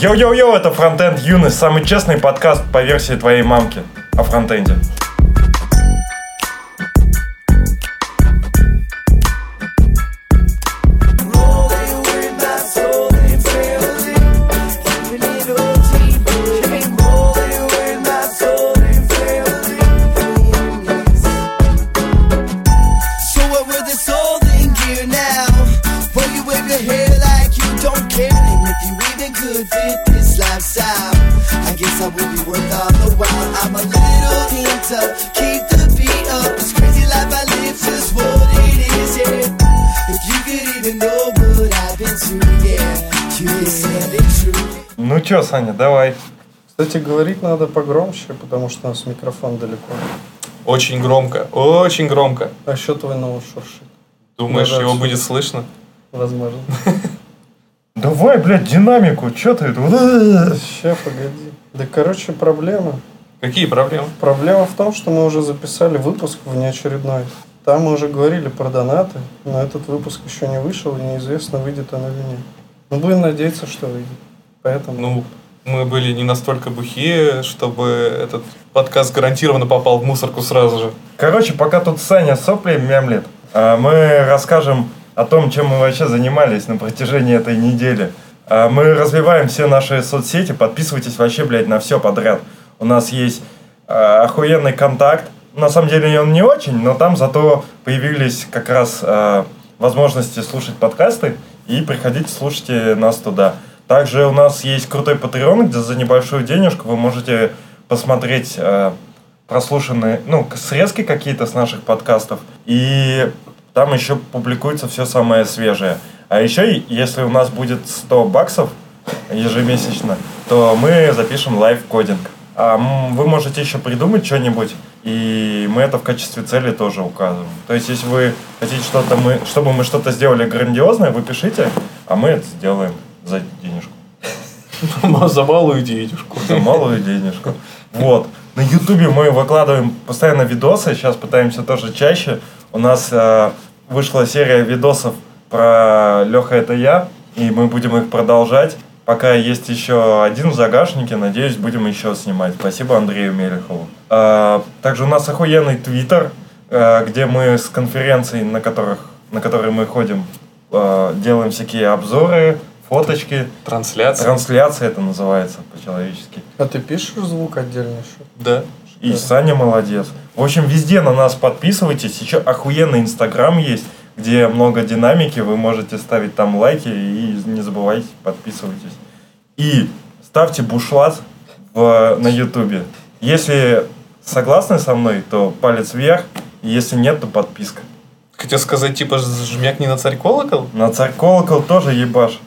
Йоу-йоу-йоу, это Фронтенд Юность, самый честный подкаст по версии твоей мамки о фронтенде. Саня, давай. Кстати, говорить надо погромче, потому что у нас микрофон далеко. Очень громко, очень громко. А еще твой нос шуршит. Думаешь, Даже его будет слышно? Возможно. Давай, блядь, динамику, чё ты? Сейчас, погоди. Да, короче, проблема. Какие проблемы? Проблема в том, что мы уже записали выпуск внеочередной. Там мы уже говорили про донаты, но этот выпуск еще не вышел, и неизвестно, выйдет он или нет. Но будем надеяться, что выйдет. Поэтому... Ну, мы были не настолько бухие, чтобы этот подкаст гарантированно попал в мусорку сразу же. Короче, пока тут Саня сопли мямлет, а, мы расскажем о том, чем мы вообще занимались на протяжении этой недели. А, Мы развиваем все наши соцсети, подписывайтесь вообще, блядь, на все подряд. У нас есть а, охуенный контакт. На самом деле он не очень, но там зато появились как раз возможности слушать подкасты и приходите, слушайте нас туда. Также у нас есть крутой Patreon, где за небольшую денежку вы можете посмотреть а, прослушанные, ну, срезки какие-то с наших подкастов. И там еще публикуется все самое свежее. А еще, если у нас будет 100 баксов ежемесячно, то мы запишем live-coding. А вы можете еще придумать что-нибудь, и мы это в качестве цели тоже указываем. То есть, если вы хотите что-то, мы, чтобы мы что-то сделали грандиозное, вы пишите, а мы это сделаем за денежку. За малую денежку. За малую денежку. Вот. На Ютубе мы выкладываем постоянно видосы, сейчас пытаемся тоже чаще. У нас э, вышла серия видосов про Леха это я, и мы будем их продолжать. Пока есть еще один в загашнике, надеюсь, будем еще снимать. Спасибо Андрею Мелехову. Э, также у нас охуенный твиттер, э, где мы с конференций, на, которых, на которые мы ходим, э, делаем всякие обзоры, фоточки. Трансляция. Трансляция это называется по-человечески. А ты пишешь звук отдельный? что ли? Да. И Да. Саня молодец. В общем, везде на нас подписывайтесь. Еще охуенный Инстаграм есть, где много динамики. Вы можете ставить там лайки и не забывайте, подписывайтесь. И ставьте бушлат в, на Ютубе. Если согласны со мной, то палец вверх. Если нет, то подписка. Хотел сказать, типа, жмякни на царь колокол? На царь колокол тоже ебаш.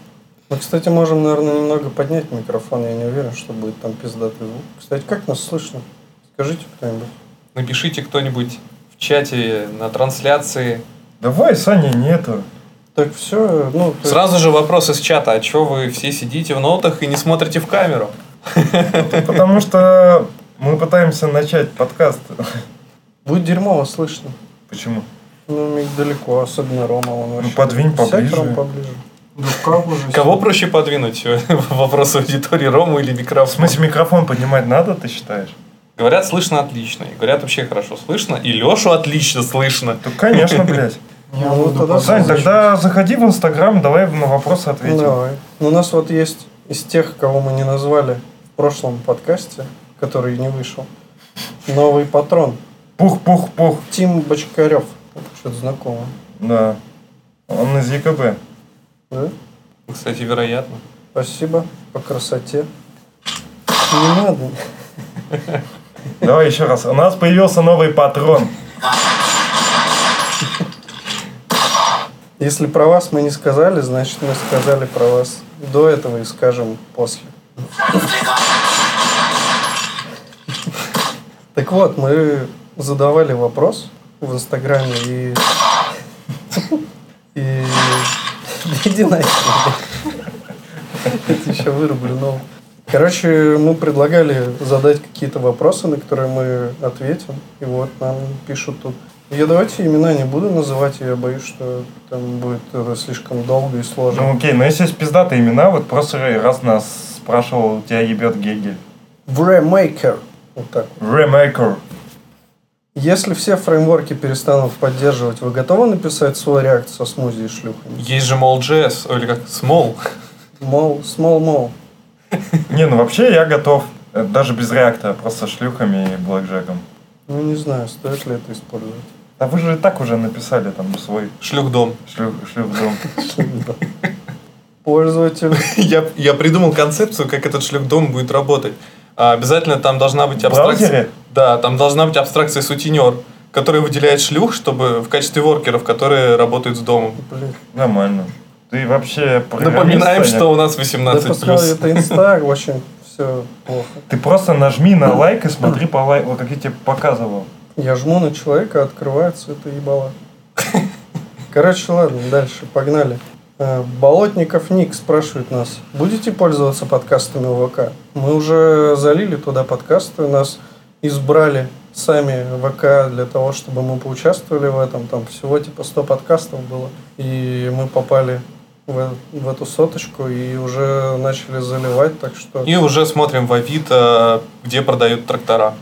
Мы, кстати, можем, наверное, немного поднять микрофон. Я не уверен, что будет там пиздатый звук. Кстати, как нас слышно? Скажите кто-нибудь. Напишите кто-нибудь в чате на трансляции. Давай, Саня, нету. Так все, ну... Сразу же вопрос из чата. А чё вы все сидите в нотах и не смотрите в камеру? Потому что мы пытаемся начать подкаст. Будет дерьмово слышно. Почему? Ну, далеко, особенно Рома. Он вообще... подвинь поближе. Ром, поближе. Да как уже? Кого проще подвинуть? Вопрос аудитории Рому или В микрофон? смысле, микрофон поднимать надо, ты считаешь? Говорят, слышно отлично. И говорят, вообще хорошо слышно. И Лешу отлично слышно. Ну, конечно, блядь. Я ну, тогда Сань, тогда заходи в Инстаграм, давай на вопросы ответим. Давай. Ну, У нас вот есть из тех, кого мы не назвали в прошлом подкасте, который не вышел, новый патрон. Пух-пух-пух. Тим Бочкарев. Что-то знакомо. Да. Он из ЕКБ. Да? Кстати, вероятно. Спасибо по красоте. Не надо. Давай еще раз. У нас появился новый патрон. Если про вас мы не сказали, значит мы сказали про вас до этого и скажем после. Так вот, мы задавали вопрос в Инстаграме и... И... Иди нахер. Это еще вырублю, но... Короче, мы предлагали задать какие-то вопросы, на которые мы ответим. И вот нам пишут тут. Я давайте имена не буду называть, я боюсь, что там будет это слишком долго и сложно. Ну окей, но если есть пиздатые имена, вот просто раз нас спрашивал, у тебя ебет Гегель. Времейкер. Вот так. Ремейкер. Если все фреймворки перестанут поддерживать, вы готовы написать свой реакт со смузи и шлюхами? Есть же Mall.js, или как Small. Мол, small мол. Не, ну вообще я готов. Э, Даже без реакта, просто шлюхами и блэкджеком. Ну, не знаю, стоит ли это использовать. А вы же и так уже написали там свой Шлюхдом. шлюх, шлюхдом. Пользователь. Я, я придумал концепцию, как этот шлюхдом будет работать. А, обязательно там должна быть абстракция. браузере? Да, там должна быть абстракция сутенер, которая выделяет шлюх, чтобы в качестве воркеров, которые работают с домом. Блин. Нормально. Ты вообще Напоминаем, что у нас Да 18 посмотри, это инста, очень все плохо. Ты просто нажми на лайк и смотри по лайку, вот как я тебе показывал. Я жму на человека, открывается это ебало. Короче, ладно, дальше, погнали. Э, Болотников Ник спрашивает нас, будете пользоваться подкастами ВК? Мы уже залили туда подкасты, нас избрали сами ВК для того, чтобы мы поучаствовали в этом. Там всего типа 100 подкастов было. И мы попали в, в эту соточку и уже начали заливать, так что И уже смотрим в Авито, где продают трактора.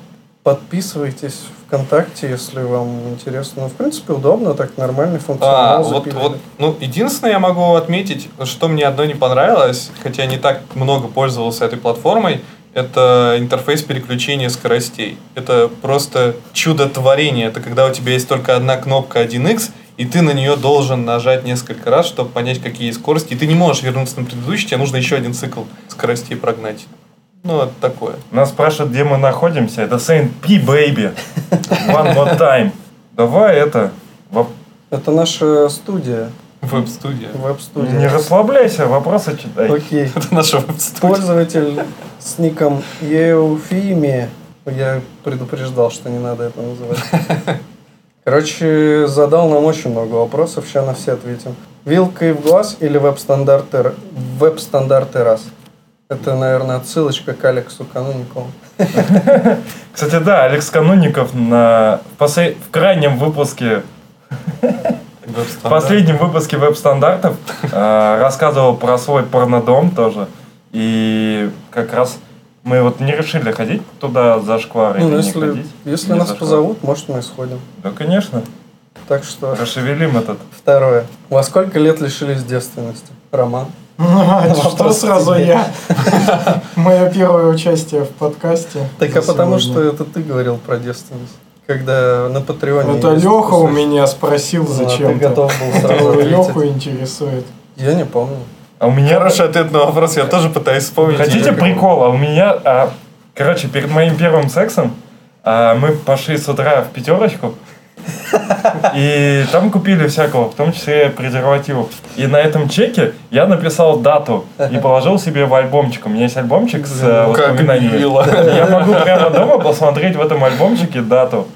Подписывайтесь ВКонтакте, если вам интересно. Ну, в принципе, удобно, так нормальный А, функционал вот, запилили. вот, ну, единственное, я могу отметить, что мне одно не понравилось, хотя не так много пользовался этой платформой, это интерфейс переключения скоростей. Это просто чудо-творение. Это когда у тебя есть только одна кнопка 1x, и ты на нее должен нажать несколько раз, чтобы понять, какие скорости. И ты не можешь вернуться на предыдущий, тебе нужно еще один цикл скоростей прогнать. Ну, это такое. Нас спрашивают, где мы находимся. Это Saint P, baby. One more time. Давай это. воп- Это наша студия, Веб-студия. Не веб-студия. расслабляйся, вопросы читай. Окей. Это наша веб-студия. Пользователь с ником Еуфими. Я предупреждал, что не надо это называть. Короче, задал нам очень много вопросов, сейчас на все ответим. Вилкой в глаз или веб-стандарты, веб-стандарты раз? Это, наверное, отсылочка к Алексу Кануникову. Кстати, да, Алекс Кануников на в посle- в крайнем выпуске, в последнем выпуске веб-стандартов э, рассказывал про свой порнодом тоже. И как раз мы вот не решили ходить туда за шквар Ну, или не если, ходить. если Не нас позовут, может, мы сходим. Да, конечно. Так что, Расшевелим этот. второе. Во сколько лет лишились девственности? Роман? А, Что сразу я? Мое первое участие в подкасте. Так а потому что это ты говорил про девственность. Когда на Патреоне... Это Леха у меня спросил а ты зачем-то. готов был сразу Леху интересует. Я не помню. А у меня... Хороший ответ на вопрос, я тоже пытаюсь вспомнить. Хотите Я как- прикол? А у меня... а, короче, перед моим первым сексом а, мы пошли с утра в пятерочку. И там купили всякого, в том числе презервативов. И на этом чеке я написал дату и положил себе в альбомчик. У меня есть альбомчик с э, Как воспоминаниями. мило. Я могу прямо дома посмотреть в этом альбомчике дату.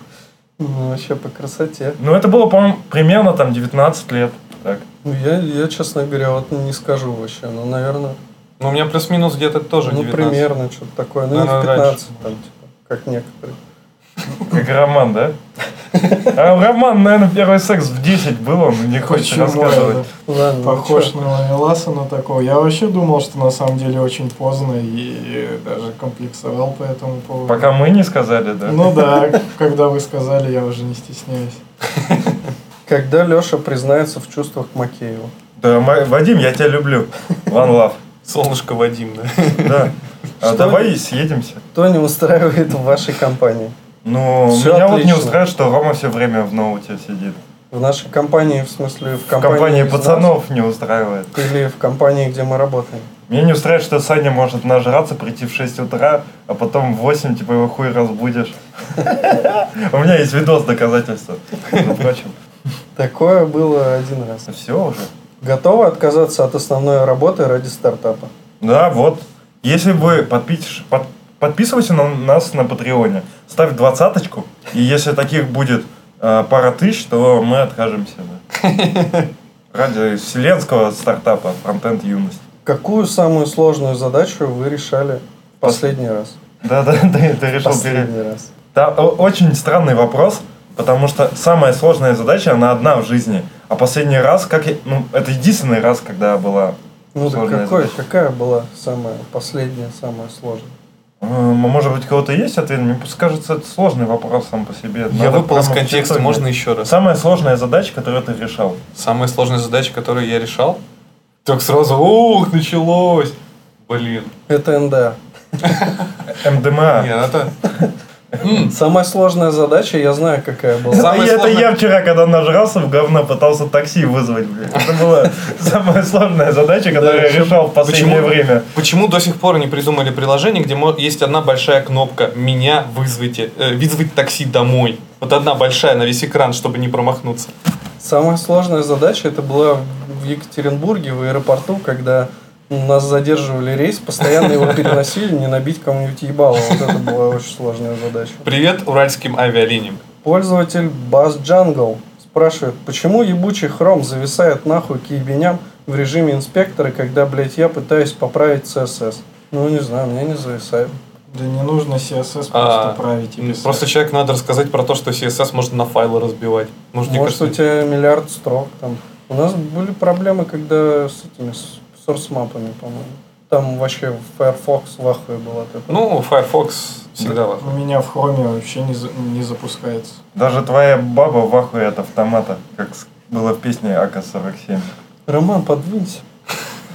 Ну, вообще по красоте. Ну, это было, по-моему, примерно там 19 лет. Так. Ну, я, я, честно говоря, вот не скажу вообще. Ну, наверное, Ну, у меня плюс-минус где-то тоже ну, 19. примерно что-то такое. Ну, не в Наверное, 15, там, типа, как некоторые. Как Роман, да? А Роман, наверное, первый секс в 10 был, он не хочет Почему рассказывать. это? Ладно, ну Похож чё? на Лавеласа, но такого. Я вообще думал, что на самом деле очень поздно и даже комплексовал по этому поводу. Пока мы не сказали, да? Ну да, когда вы сказали, я уже не стесняюсь. Когда Леша признается в чувствах к Макееву? Да, Вадим, я тебя люблю. One love. Солнышко Вадим, да. Да. А Что? давай съедемся. Кто не устраивает в вашей компании? Ну, Всё меня вот не отлично. устраивает, что Рома все время в ноуте сидит. В нашей компании, в смысле, в В компании, компании из нас? пацанов не устраивает. Или в компании, где мы работаем? Меня не устраивает, что Саня может нажраться, прийти в 6 утра, а потом в 8 типа его хуй разбудишь. У меня есть видос доказательства, между прочим. Такое было один раз. Все уже. Готовы отказаться от основной работы ради стартапа? Да, вот. Если вы подпиш- под- подписывайся на нас на Патреоне, ставь двадцаточку, и если таких будет э, пара тысяч, то мы откажемся. да. Ради вселенского стартапа Фронтенд Юность. Какую самую сложную задачу вы решали в последний раз? Да, да, ты, ты решил Последний раз. Да, очень странный вопрос, потому что самая сложная задача, она одна в жизни. А последний раз, как я- ну, это единственный раз, когда была Ну так какой, задача. какая была самая последняя, самая сложная? М, Может быть, у кого-то есть ответ? Мне кажется, это сложный вопрос сам по себе. Я Надо выпал из контекста, можно еще раз? Самая сложная задача, которую ты решал. Самая сложная задача, которую я решал? Так сразу, ух, началось. Блин. Это НДА. МДМА. Нет, это... Самая сложная задача, я знаю, какая была. Самое И это сложное- я вчера, когда нажрался в говно, пытался такси вызвать. блин. Это была самая сложная задача, которую я решал в последнее Почему, время. почему до сих пор не придумали приложение, где есть одна большая кнопка «Меня вызовите», э, «Вызвать такси домой». Вот одна большая на весь экран, чтобы не промахнуться. Самая сложная задача это была в Екатеринбурге, в аэропорту, когда нас задерживали рейс, постоянно его переносили, не набить кому-нибудь ебало. Вот это была очень сложная задача. Привет уральским авиалиниям. Пользователь Bass Jungle спрашивает, почему ебучий хром зависает нахуй к ебеням в режиме инспектора, когда, блядь, я пытаюсь поправить CSS? Ну, не знаю, мне не зависает. Да не нужно CSS просто А, править и писать. Просто человеку надо рассказать про то, что CSS можно на файлы разбивать. Может, мне Может, у кажется, тебя миллиард строк там. У нас были проблемы, когда с этими с сорс-мапами, по-моему. Там вообще Firefox в ахуе был от этого. Ну, Firefox всегда в У меня в хроме вообще не, за- не запускается. Даже твоя баба в ахуе от автомата, как было в песне АК-47. Роман, подвинься.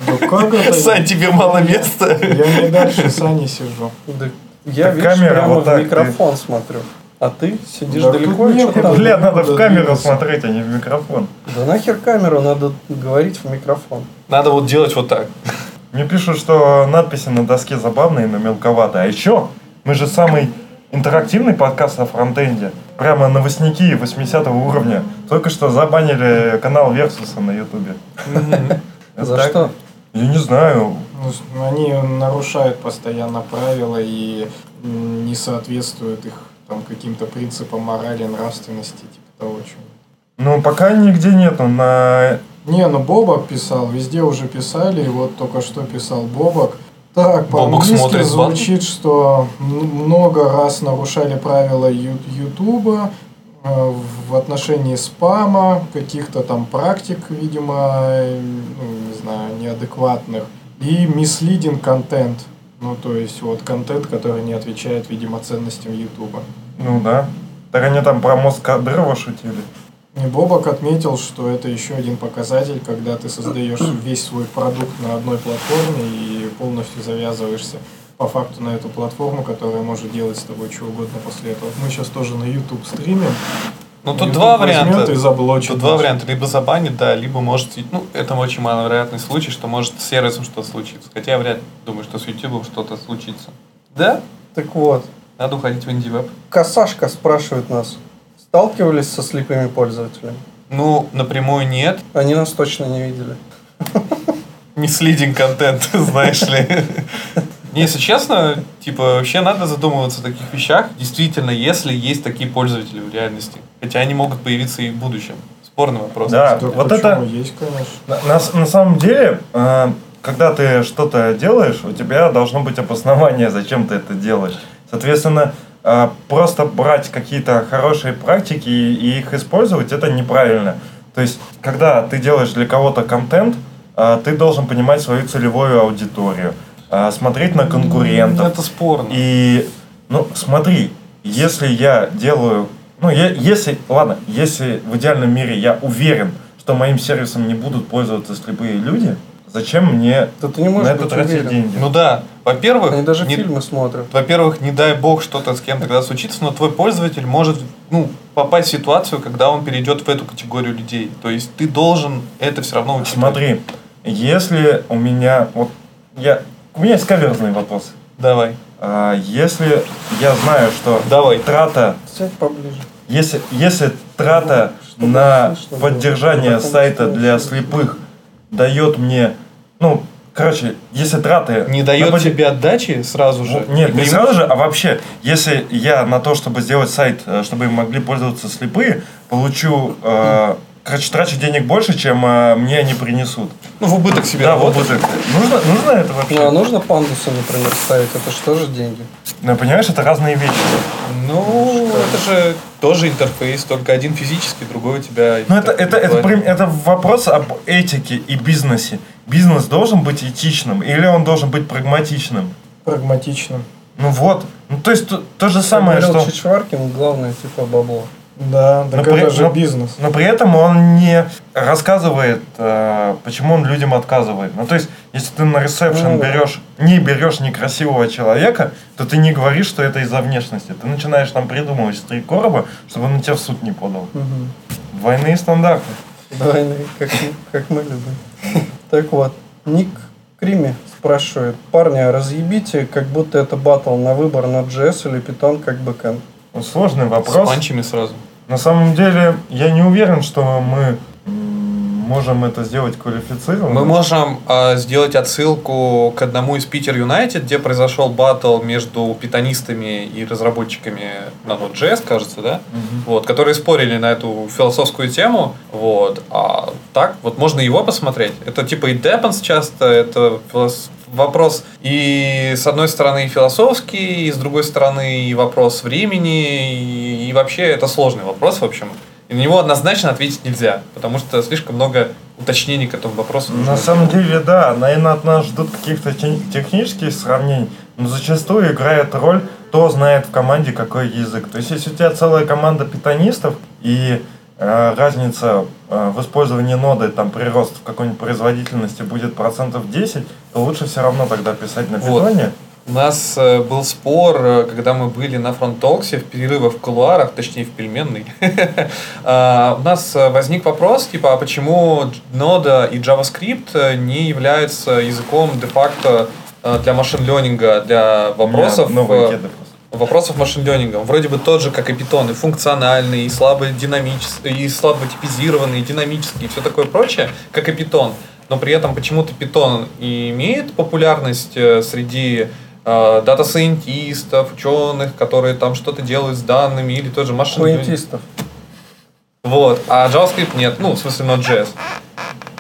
Да как это? Сань, тебе мало места. Я не дальше Сани сижу. Да я, видишь, камера прямо вот в так, микрофон смотрю. А ты сидишь Да далеко и что там? Бля, надо в камеру двигаться? смотреть, а не в микрофон. Да нахер камеру, надо говорить в микрофон. Надо вот делать вот так. Мне пишут, что надписи на доске забавные, но мелковато. А еще, мы же самый интерактивный подкаст на фронтенде. Прямо новостники 80 уровня. Только что забанили канал Версуса на ютубе. За что? Я не знаю. Ну, Они нарушают постоянно правила и не соответствуют их там каким-то принципам морали, нравственности, типа того, чего. Ну, пока нигде нету. На... Не, ну Бобок писал, везде уже писали, и вот только что писал Бобок. Так, по-английски звучит, что много раз нарушали правила Ютуба э, в отношении спама, каких-то там практик, видимо, э, ну, не знаю, неадекватных, и misleading контент. Ну, то есть, вот контент, который не отвечает, видимо, ценностям Ютуба. Ну да. Так они там про мозг Кадырова шутили. И Бобок отметил, что это еще один показатель, когда ты создаешь весь свой продукт на одной платформе и полностью завязываешься по факту на эту платформу, которая может делать с тобой что угодно после этого. Мы сейчас тоже на YouTube стримим. Ну, тут два варианта. и заблочит Тут два варианта. Либо забанит, да, либо может... Ну, это очень маловероятный случай, что может с сервисом что-то случиться. Хотя я вряд ли думаю, что с YouTube что-то случится. Да? Так вот, Надо уходить в инди-веб. Косашка спрашивает нас, сталкивались со слепыми пользователями? Ну, напрямую нет. Они нас точно не видели. Мислидинг контент, знаешь ли. Не, Если честно, типа, вообще надо задумываться о таких вещах, действительно, если есть такие пользователи в реальности. Хотя они могут появиться и в будущем. Спорный вопрос. Да. Вот это- есть, конечно. На, на- на самом деле, э, когда ты что-то делаешь, у тебя должно быть обоснование, зачем ты это делаешь. Соответственно, э, просто брать какие-то хорошие практики и, и их использовать, это неправильно. То есть, когда ты делаешь для кого-то контент, э, ты должен понимать свою целевую аудиторию, смотреть на конкурентов. Это спорно. И, ну, смотри, если я делаю, ну, я, если, ладно, если в идеальном мире я уверен, что моим сервисом не будут пользоваться слепые люди, зачем мне Да ты не на можешь это быть тратить уверен. деньги? Ну да, во-первых, Они даже не- фильмы смотрят. во-первых, не дай бог что-то с кем-то когда случится, но твой пользователь может ну, попасть в ситуацию, когда он перейдет в эту категорию людей. То есть ты должен это все равно учитывать. Смотри, если у меня, вот, я, у меня есть каверзный вопрос. Давай, А, если я знаю, что давай. трата Сядь поближе. Если, если трата Чтобы на слышно было, поддержание чтобы сайта для слепых дает мне, ну, короче, если траты... Не на дает под- тебе отдачи сразу же. Ну, Нет, не сразу же, а вообще, если я на то, чтобы сделать сайт, э, чтобы им могли пользоваться слепые, получу, э, короче, трачу денег больше, чем э, мне они принесут. Ну, в убыток себе Да, в работать. убыток. Нужно, нужно это вообще? Ну, а нужно пандусы, например, ставить? Это же тоже деньги. Ну, понимаешь, это разные вещи. Ну, это же тоже интерфейс, только один физический, другой у тебя... Ну, это, это, это, прям- это вопрос об этике и бизнесе. бизнес должен быть этичным или он должен быть прагматичным? Прагматично. Ну вот. Ну то есть то, то же самое, говорил что... Чичваркин, главное, типа, бабло. Да, Но так при- это же но- бизнес. Но при этом он не рассказывает, э, почему он людям отказывает. Ну, то есть, если ты на ресепшн Ну берешь, не берешь некрасивого человека, то ты не говоришь, что это из-за внешности. Ты начинаешь там придумывать три короба, чтобы он на тебя в суд не подал. Мгм. Двойные стандарты. Двойные, как, мы- как мы любим. Так вот, Ник Крими спрашивает, парни, а разъебите, как будто это батл на выбор на JS или Python как бэкэнд. Сложный С вопрос. панчами сразу. На самом деле, я не уверен, что мы можем это сделать квалифицированно. Мы можем а, сделать отсылку к одному из Питер Юнайтед, где произошел батл между питонистами и разработчиками на Node.js, кажется, да? Вот, которые спорили на эту философскую тему. Вот. А так, вот можно его посмотреть. Это типа и Depends часто, это филос- вопрос и с одной стороны философский, и с другой стороны и вопрос времени, и, и вообще это сложный вопрос, в общем. И на него однозначно ответить нельзя, потому что слишком много уточнений к этому вопросу. На самом деле, да, наверное, от нас ждут каких-то те- технических сравнений, но зачастую играет роль, кто знает в команде какой язык. То есть, если у тебя целая команда питонистов и разница э, в использовании ноды, там прирост в какой-нибудь производительности будет процентов 10, то лучше все равно тогда писать на Вот. питоне. У нас э, был спор, э, когда мы были на фронтоксе, в перерывах в кулуарах, точнее в пельменной. У нас э, возник вопрос, типа, а почему Node и JavaScript э, не являются языком де-факто э, для машин-ленинга, для вопросов... У меня вопросов машин-ленингом. Вроде бы тот же, как и Python, и функциональный, и слабо динамический, и слабо типизированный, и динамический, и все такое прочее, как и Python. Но при этом почему-то Python и имеет популярность э, среди э, дата-сайентистов, ученых, которые там что-то делают с данными, или тот же машин Хуентистов. вот. А JavaScript нет. Ну, в смысле Node.js.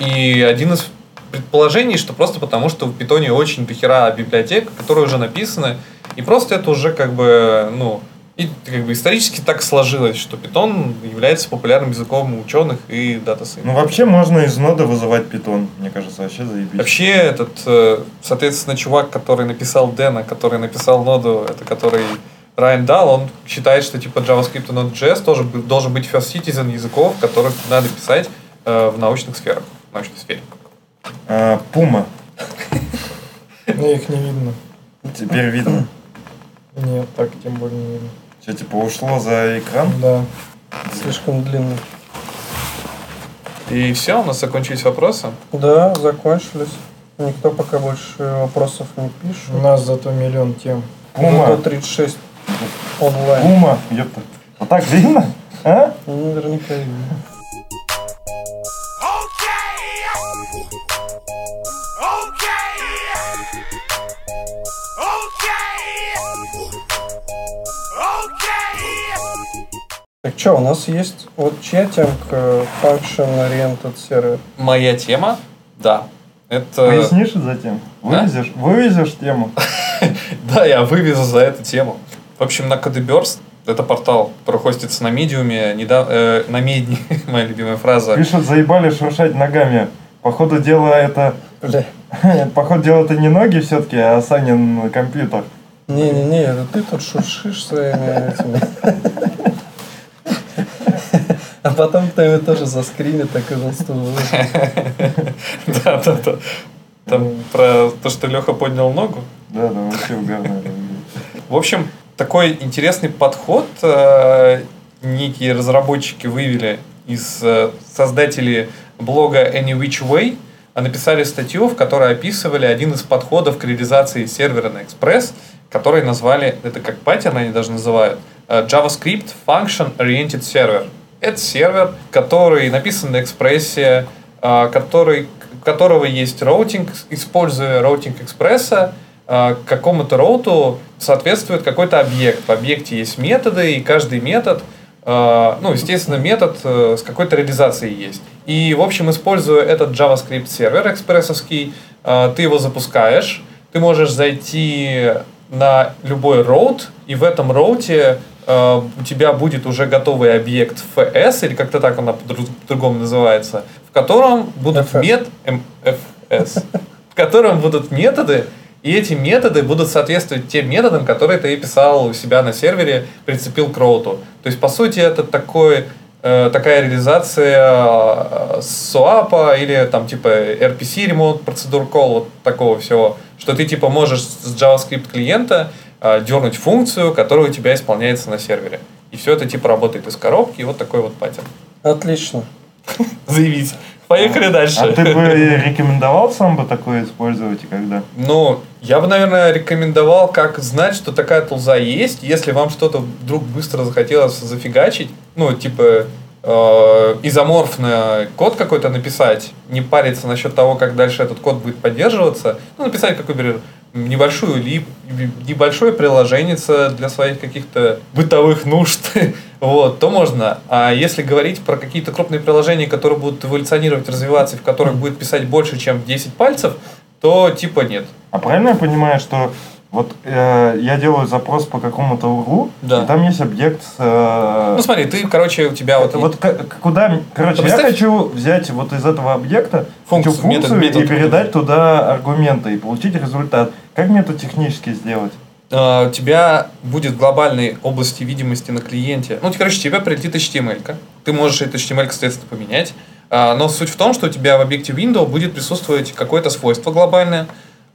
И один из предположений, что просто потому, что в Python очень дохера библиотек, которые уже написаны, и просто это уже как бы, ну, и как бы исторически так сложилось, что Python является популярным языком у ученых и дата Ну, вообще можно из ноды вызывать питон. Мне кажется, вообще заебись. Вообще, этот, э, соответственно, чувак, который написал Дэна, который написал ноду, это который Райан Дал, он считает, что типа JavaScript и Node.js тоже должен быть first citizen языков, которых надо писать э, в научных сферах, в научной сфере. Пума. Мне их не видно. Теперь видно. Нет, так тем более не видно. Что, типа, ушло за экран? Да. Слишком длинный. И все, у нас закончились вопросы. Да, закончились. Никто пока больше вопросов не пишет. У нас зато миллион тем. Пума. До 36 онлайн. Пума. Ёпта. Вот так видно? А? Ну, Наверняка видно. Так что, у нас есть вот чья темка Function Oriented Server? Моя тема, да, это... Пояснишь затем? Вывезешь? Вывезешь тему? Да, я вывезу за эту тему. В общем, на Codeburst, это портал, который хостится на медиуме, недав- э, на медне, моя любимая фраза. Пишут, заебали шуршать ногами. Походу дела это... Походу дела это не ноги все-таки, а Санин компьютер. Не-не-не, это ты тут шуршишь своими этими. Потом кто тоже заскринит, так и выложит. Да, да, да. Там про то, что Леха поднял ногу. Да, да, вообще угарно. В общем, такой интересный подход э, некие разработчики вывели из э, создателей блога Any Which Way, а написали статью, в которой описывали один из подходов к реализации сервера на Express, который назвали, это как паттерн они даже называют, э, JavaScript Function Oriented Server. Это сервер, который написан на экспрессе, э, который, которого есть роутинг, используя роутинг экспресса, к какому-то роуту соответствует какой-то объект. В объекте есть методы, и каждый метод, э, ну, естественно, метод э, с какой-то реализацией есть. И, в общем, используя этот JavaScript сервер экспрессовский, э, ты его запускаешь, ты можешь зайти на любой роут, и в этом роуте э, у тебя будет уже готовый объект FS, или как-то так он по-друг- по-другому называется, в котором будут FS. мет... М, F- S, в котором будут методы, и эти методы будут соответствовать тем методам, которые ты писал у себя на сервере, прицепил к роуту. То есть, по сути, это такой, э, такая реализация э, SWAP или там типа RPC, Remote Procedure Call, вот такого всего, что ты типа можешь с JavaScript клиента э, дернуть функцию, которая у тебя исполняется на сервере. И все это типа работает из коробки, и вот такой вот паттерн. Отлично. Заявить. Поехали дальше. А ты бы рекомендовал сам бы такое использовать и когда? Ну, я бы, наверное, рекомендовал, как знать, что такая тулза есть, если вам что-то вдруг быстро захотелось зафигачить, ну, типа, э, изоморфный код какой-то написать, не париться насчет того, как дальше этот код будет поддерживаться, ну, написать, как, например, небольшую лип, небольшое приложение для своих каких-то бытовых нужд, вот, то можно. А если говорить про какие-то крупные приложения, которые будут эволюционировать, развиваться, в которых будет писать больше, чем 10 пальцев, то типа нет. А правильно я понимаю, что вот э, я делаю запрос по какому-то URL, Да. и там есть объект э, Ну смотри, ты, короче, у тебя вот... вот куда... Короче, Ну, я представь- хочу взять вот из этого объекта Функцию, эту функцию метод- метод и передать туда аргументы и получить результат. Как мне это технически сделать? э, у тебя будет в глобальной области видимости на клиенте. Ну, короче, тебе прилетит HTML. -ка. Ты можешь эту HTML, соответственно, поменять. А, Но суть в том, что у тебя в объекте window будет присутствовать какое-то свойство глобальное.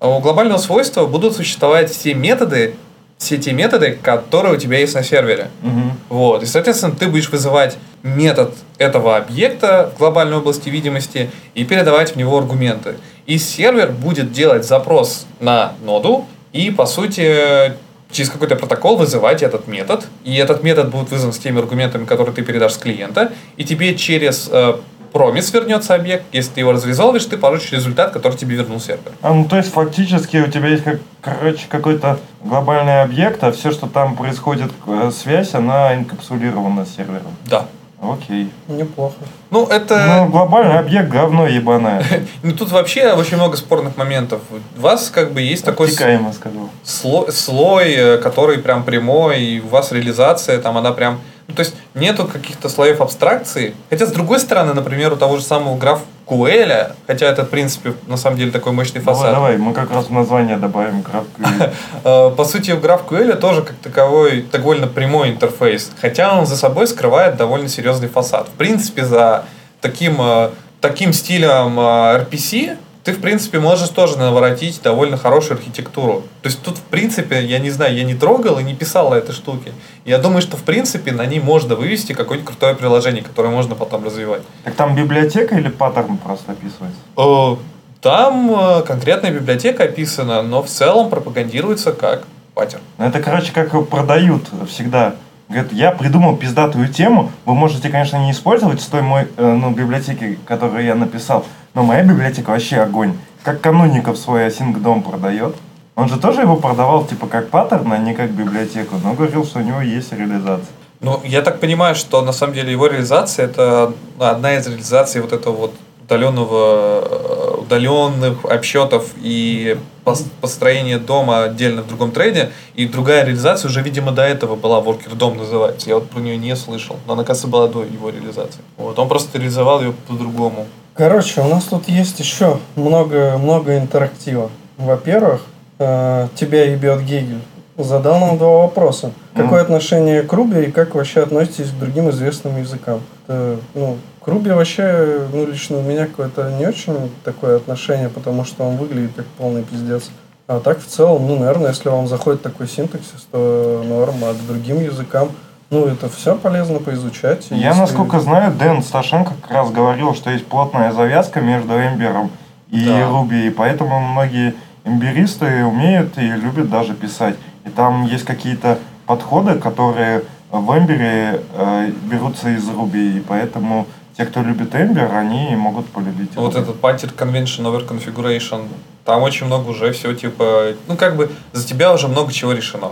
У глобального свойства будут существовать все методы, все те методы, которые у тебя есть на сервере. Мгм. Вот. И, соответственно, ты будешь вызывать метод этого объекта в глобальной области видимости и передавать в него аргументы. И сервер будет делать запрос на ноду и, по сути, через какой-то протокол вызывать этот метод. И этот метод будет вызван с теми аргументами, которые ты передашь с клиента. И тебе через э, промис вернется объект. Если ты его разрезолвишь, ты получишь результат, который тебе вернул сервер. А, ну, то есть, фактически у тебя есть, как, короче, какой-то глобальный объект, а все, что там происходит, э, связь, она инкапсулирована сервером. Да. Окей. Неплохо. Ну, это... Ну, глобальный объект говно ебаное. Ну, тут вообще очень много спорных моментов. У вас как бы есть такой... с- Обтекаемо сказал. слой, слой, э, который прям прямой, и у вас реализация, там она прям... Ну, то есть нету каких-то слоев абстракции. Хотя, с другой стороны, например, у того же самого граф QL, хотя это, в принципе, на самом деле такой мощный Давай, фасад. давай, мы как раз в название добавим графку. Э, По сути, в GraphQL тоже как таковой довольно прямой интерфейс, хотя он за собой скрывает довольно серьезный фасад. В принципе, за таким, э, таким стилем э, RPC ты, в принципе, можешь тоже наворотить довольно хорошую архитектуру. То есть тут, в принципе, я не знаю, я не трогал и не писал этой штуки. Я думаю, что, в принципе, на ней можно вывести какое-нибудь крутое приложение, которое можно потом развивать. Так там библиотека или паттерн просто описывается? Э, Там э, конкретная библиотека описана, но в целом пропагандируется как паттерн. Ну, Это, короче, как продают всегда. Говорят, я придумал пиздатую тему, вы можете, конечно, не использовать с той мой, э, ну, библиотеки, которую я написал, но моя библиотека вообще огонь. Как Кануников свой Async дом продает. Он же тоже его продавал, типа, как паттерн, а не как библиотеку, но говорил, что у него есть реализация. Ну, я так понимаю, что на самом деле его реализация это одна из реализаций вот этого вот удаленного, э, удаленных обсчетов и пос- построения дома отдельно в другом трейде. И другая реализация уже, видимо, до этого была Worker дом называется. Я вот про нее не слышал. Но она, кажется, была до его реализации. Вот. Он просто реализовал ее по-другому. Короче, у нас тут есть еще много, много интерактива. Во-первых, э, тебя ебет Гегель. Задал нам два вопроса. Какое отношение к Руби и как вообще относитесь к другим известным языкам? Это, ну, к Руби вообще, ну, лично у меня какое-то не очень такое отношение, потому что он выглядит как полный пиздец. А так, в целом, ну, наверное, если вам заходит такой синтаксис, то норм, а к другим языкам, ну, это все полезно поизучать. Я, если- насколько знаю, Дэн Сташенко как раз говорил, что есть плотная завязка между эмбером и Да. Ruby, и поэтому многие эмберисты умеют и любят даже писать. И там есть какие-то подходы, которые в эмбере э, берутся из Ruby, и поэтому те, кто любит эмбер, они могут полюбить Вот Ruby. этот pattern convention over configuration, там очень много уже всего типа, ну как бы за тебя уже много чего решено.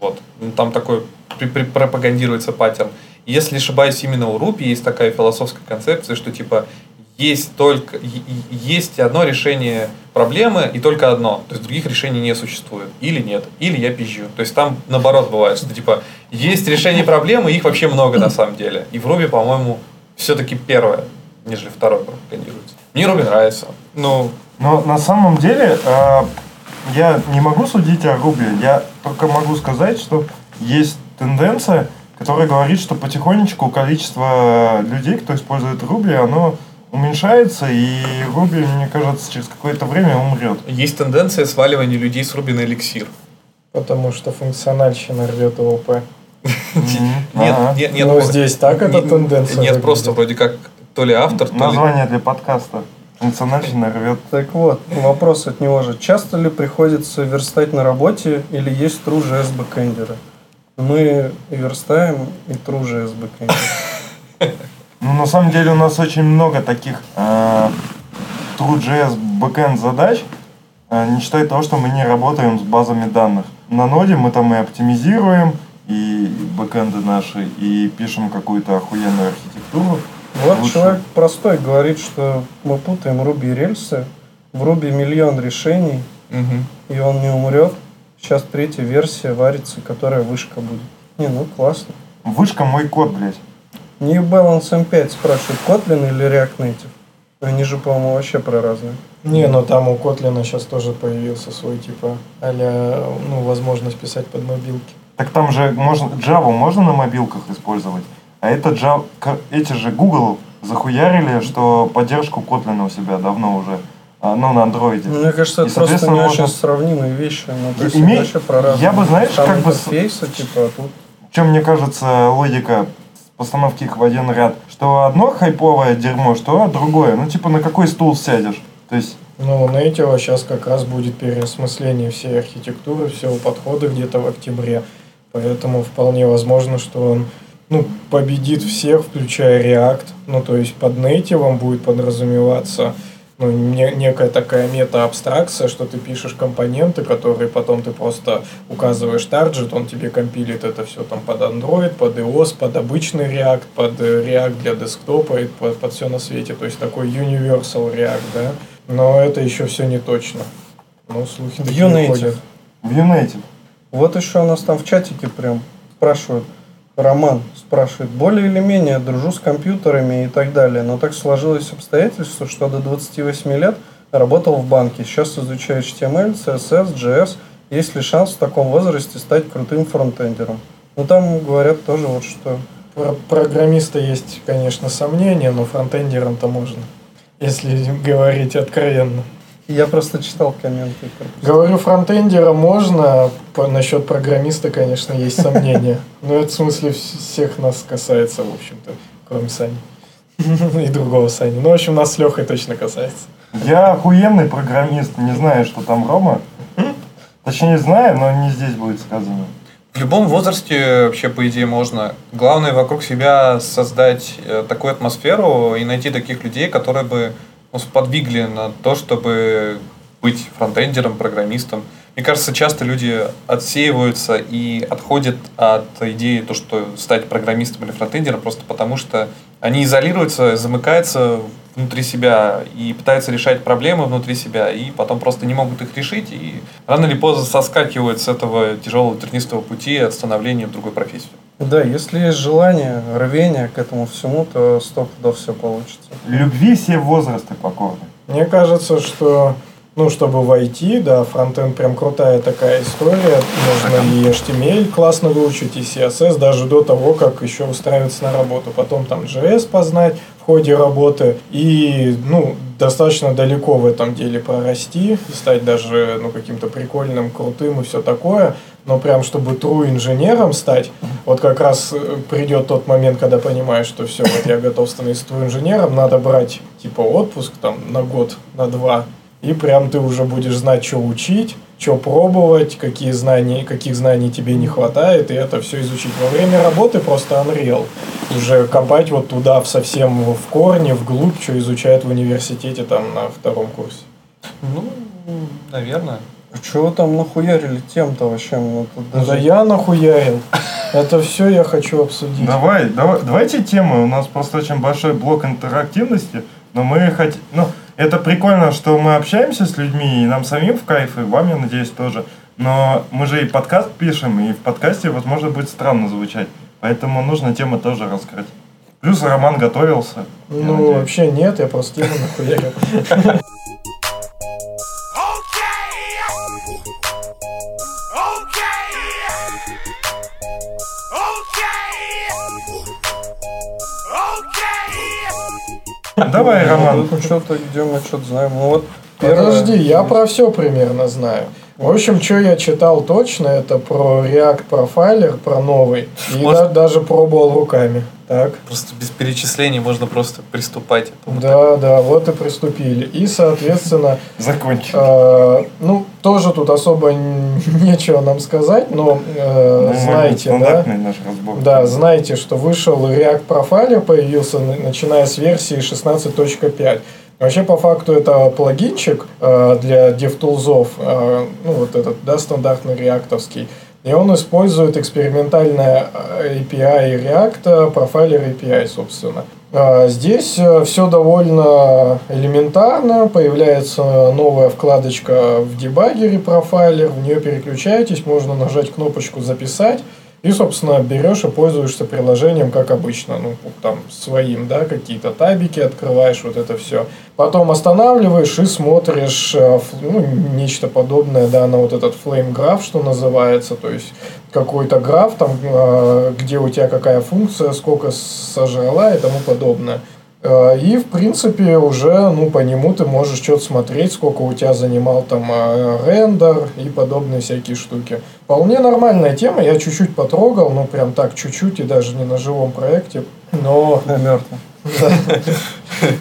Вот. Ну, Там такой пропагандируется паттерн. Если ошибаюсь, именно у Ruby есть такая философская концепция, что типа есть только есть одно решение проблемы и только одно. То есть других решений не существует. Или нет. Или я пизжу. То есть там наоборот бывает, что типа есть решение проблемы, их вообще много на самом деле. И в Ruby, по-моему, все-таки первое, нежели второе пропагандируется. Мне Руби нравится. Ну, Но на самом деле э, я не могу судить о Руби. Я только могу сказать, что есть тенденция, которая говорит, что потихонечку количество людей, кто использует Руби, оно уменьшается, и Руби, мне кажется, через какое-то время умрет. есть тенденция сваливания людей с Руби на эликсир. Потому что функциональщина рвет ООП. Нет, нет, нет. Ну, ну, здесь так эта тенденция Нет, просто вроде как то ли автор, то ли... Название для подкаста. Функциональщина рвет. Так вот, вопрос от него же. Часто ли приходится верстать на работе или есть True.js бэкэндеры? Мы и верстаем, и True.js бэкэндеры. Ну, на самом деле у нас очень много таких э, True.js backend задач, э, не считая того, что мы не работаем с базами данных. На ноде мы там и оптимизируем, и бэкенды наши, и пишем какую-то охуенную архитектуру. Вот Лучше. человек простой говорит, что мы путаем Руби и рельсы. В Руби миллион решений, Мгм. и он не умрет. Сейчас третья версия варится, которая вышка будет. Не, ну классно. Вышка мой код, блядь. New Balance M5 спрашивает, Kotlin или React Native? Они же, по-моему, вообще про разные. Не, но там у Котлина сейчас тоже появился свой типа а ну, возможность писать под мобилки. Так там же можно, Java можно на мобилках использовать, а это Java, эти же Google захуярили, что поддержку Kotlin у себя давно уже, а, ну, на андроиде. Мне кажется, И, это просто не соответственно, очень можно- сравнимые вещи. Ну, то есть Име- вообще про разные. я бы, знаешь, Там как бы интерфейсы, типа, а тут чем, мне кажется, логика постановки их в один ряд? Что одно хайповое дерьмо, что другое. Ну, типа, на какой стул сядешь? То есть, Ну, у Native сейчас как раз будет переосмысление всей архитектуры, всего подхода где-то в октябре. Поэтому вполне возможно, что он ну, победит всех, включая React. Ну, то есть под Native будет подразумеваться ну, не- некая такая мета-абстракция, что ты пишешь компоненты, которые потом ты просто указываешь тарджет, он тебе компилит это все там под Android, под iOS, под обычный React, под э, React для десктопа и под, под все на свете. То есть такой Universal React, да. Но это еще все не точно. Ну, слухи в такие Unative. ходят. в United. Вот еще у нас там в чатике прям спрашивают. Роман спрашивает, более или менее дружу с компьютерами и так далее, но так сложилось обстоятельство, что до 28 лет работал в банке, сейчас изучаю HTML, CSS, JS. Есть ли шанс в таком возрасте стать крутым фронтендером? Ну там говорят тоже вот что Про программиста есть, конечно, сомнения, но фронтендером-то можно. Если говорить откровенно. Я просто читал комменты. Говорю, фронтендера можно, по, насчет программиста, конечно, есть сомнения. Но это в смысле вс- всех нас касается, в общем-то, кроме Сани. И другого Сани. Ну, в общем, нас с Лехой точно касается. Я охуенный программист, не знаю, что там Рома. Точнее, знаю, но не здесь будет сказано. В любом возрасте вообще, по идее, можно. Главное вокруг себя создать э, такую атмосферу и найти таких людей, которые бы ну, сподвигли на то, чтобы быть фронтендером, программистом. Мне кажется, часто люди отсеиваются и отходят от идеи то, что стать программистом или фронтендером, просто потому что они изолируются, замыкаются внутри себя и пытаются решать проблемы внутри себя, и потом просто не могут их решить, и рано или поздно соскакивают с этого тяжелого тернистого пути от становления в другой профессии. Да, если есть желание, рвение к этому всему, то сто пудов все получится. Любви все возрасты покорны. Мне кажется, что ну, чтобы войти, да, фронтенд прям крутая такая история. Можно и HTML классно выучить, и CSS, даже до того, как еще устраиваться на работу. Потом там JS познать в ходе работы. И, ну, достаточно далеко в этом деле прорасти, стать даже, ну, каким-то прикольным, крутым и все такое. Но прям, чтобы true инженером стать, вот как раз э, придет тот момент, когда понимаешь, что все, вот я готов становиться true инженером, надо брать, типа, отпуск там на год, на два, и прям ты уже будешь знать, что учить, что пробовать, какие знания, каких знаний тебе не хватает, и это все изучить. Во время работы просто Unreal. Уже копать вот туда в совсем в корне, вглубь, что изучают в университете там на втором курсе. Ну, наверное. Чего там нахуярили тем-то вообще? Ну, даже... Да я нахуярил. Это все я хочу обсудить. Давай, давай, давайте темы. У нас просто очень большой блок интерактивности, но мы хотим... Ну, это прикольно, что мы общаемся с людьми, и нам самим в кайф, и вам, я надеюсь, тоже. Но мы же и подкаст пишем, и в подкасте, возможно, будет странно звучать. Поэтому нужно темы тоже раскрыть. Плюс Роман готовился. Ну, вообще нет, я просто тему нахуярил. Давай, Роман. Ну, что-то, где мы что-то знаем. Ну, вот первое- Подожди, я про все примерно знаю. В общем, что я читал точно, это про React Profiler, про новый. И Может- да- даже пробовал руками. Так. Просто без перечислений можно просто приступать. Вот Да, да, вот и приступили. И, соответственно, Закончил. э, ну, тоже тут особо нечего нам сказать, но э, Нормальный, знаете, да? наш разбор. Да, знаете, что вышел React Profiler, появился на- начиная с версии 16.5. Вообще, по факту, это плагинчик э, для DevTools, э, ну, вот этот, да, стандартный реактовский. И он использует экспериментальное э, API React, профайлер API, собственно. А Здесь все довольно элементарно. Появляется новая вкладочка в дебагере профайлер. В нее переключаетесь, можно нажать кнопочку «Записать». И, собственно, берешь и пользуешься приложением, как обычно, ну, там, своим, да, какие-то табики открываешь, вот это все. Потом останавливаешь и смотришь, э, ну, нечто подобное, да, на вот этот flame graph, что называется, то есть какой-то граф, там, э, где у тебя какая функция, сколько сожрала и тому подобное. Э, И, в принципе, уже ну, по нему ты можешь что-то смотреть, сколько у тебя занимал там э, рендер и подобные всякие штуки. Вполне нормальная тема, я чуть-чуть потрогал, ну прям так чуть-чуть и даже не на живом проекте, но, Да, мертвый.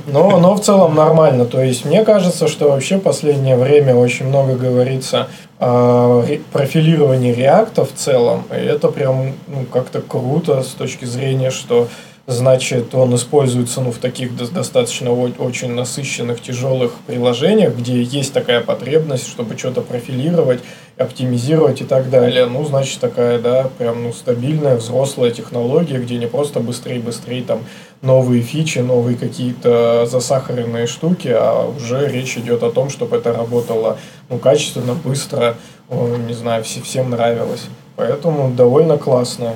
но, но в целом нормально. То есть мне кажется, что вообще последнее время очень много говорится о профилировании реакта в целом. И это прям ну, как-то круто с точки зрения, что значит он используется ну, в таких до- достаточно очень насыщенных, тяжелых приложениях, где есть такая потребность, чтобы что-то профилировать, оптимизировать и так далее. Ну, значит, такая, да, прям ну, стабильная, взрослая технология, где не просто быстрее-быстрее там новые фичи, новые какие-то засахаренные штуки, а уже речь идет о том, чтобы это работало ну, качественно, быстро, не знаю, все, всем нравилось. Поэтому довольно классно.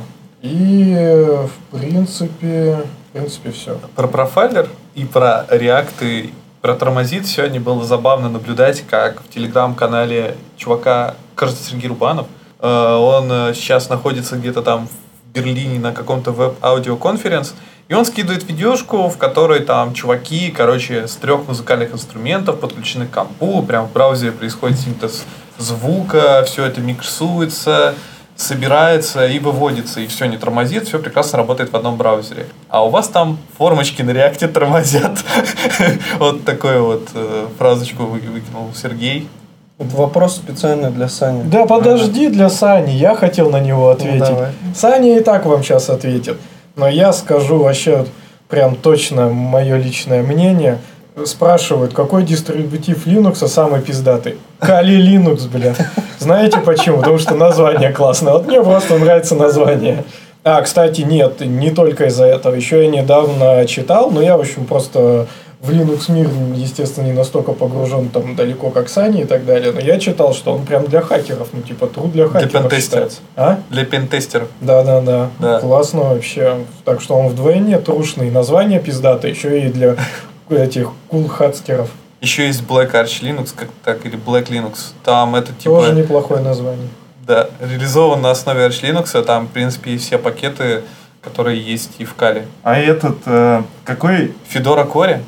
И, в принципе, в принципе, все. Про профайлер и про и про тормозит сегодня было забавно наблюдать, как в телеграм-канале чувака, кажется, Сергей Рубанов, э, он э, сейчас находится где-то там в Берлине на каком-то Web Audio Conference, и он скидывает видюшку, в которой там чуваки, короче, с трех музыкальных инструментов подключены к компу, прям в браузере происходит синтез звука, все это миксуется, собирается и выводится, и все не тормозит, все прекрасно работает в одном браузере. А у вас там формочки на реакте тормозят. Вот такую вот э, фразочку вы- выкинул Сергей. Вот вопрос специально для Сани. Да подожди для Сани, я хотел на него ответить. давай. Саня и так вам сейчас ответит. Но я скажу вообще прям точно мое личное мнение. Спрашивают, какой дистрибутив Linux самый пиздатый? Kali Linux, бля. Знаете почему? Потому что название классное. Вот мне просто нравится название. А, кстати, нет, не только из-за этого. Еще я недавно читал, но я, в общем, просто в Linux мир, естественно, не настолько погружен там далеко, как Сани и так далее. Но я читал, что он прям для хакеров, ну типа труд для хакеров пентестеров. считается. А? Для пентестеров. Да, да, да, Да. Классно вообще. Так что он вдвойне трушный. Название пиздатое, еще и для этих кулхацкеров. Еще есть Black Arch Linux, как так, или Black Linux. Там это типа... Тоже неплохое название. Да, реализован на основе Arch Linux, а там, в принципе, есть все пакеты, которые есть и в Кали. А этот, э, какой... Fedora Core?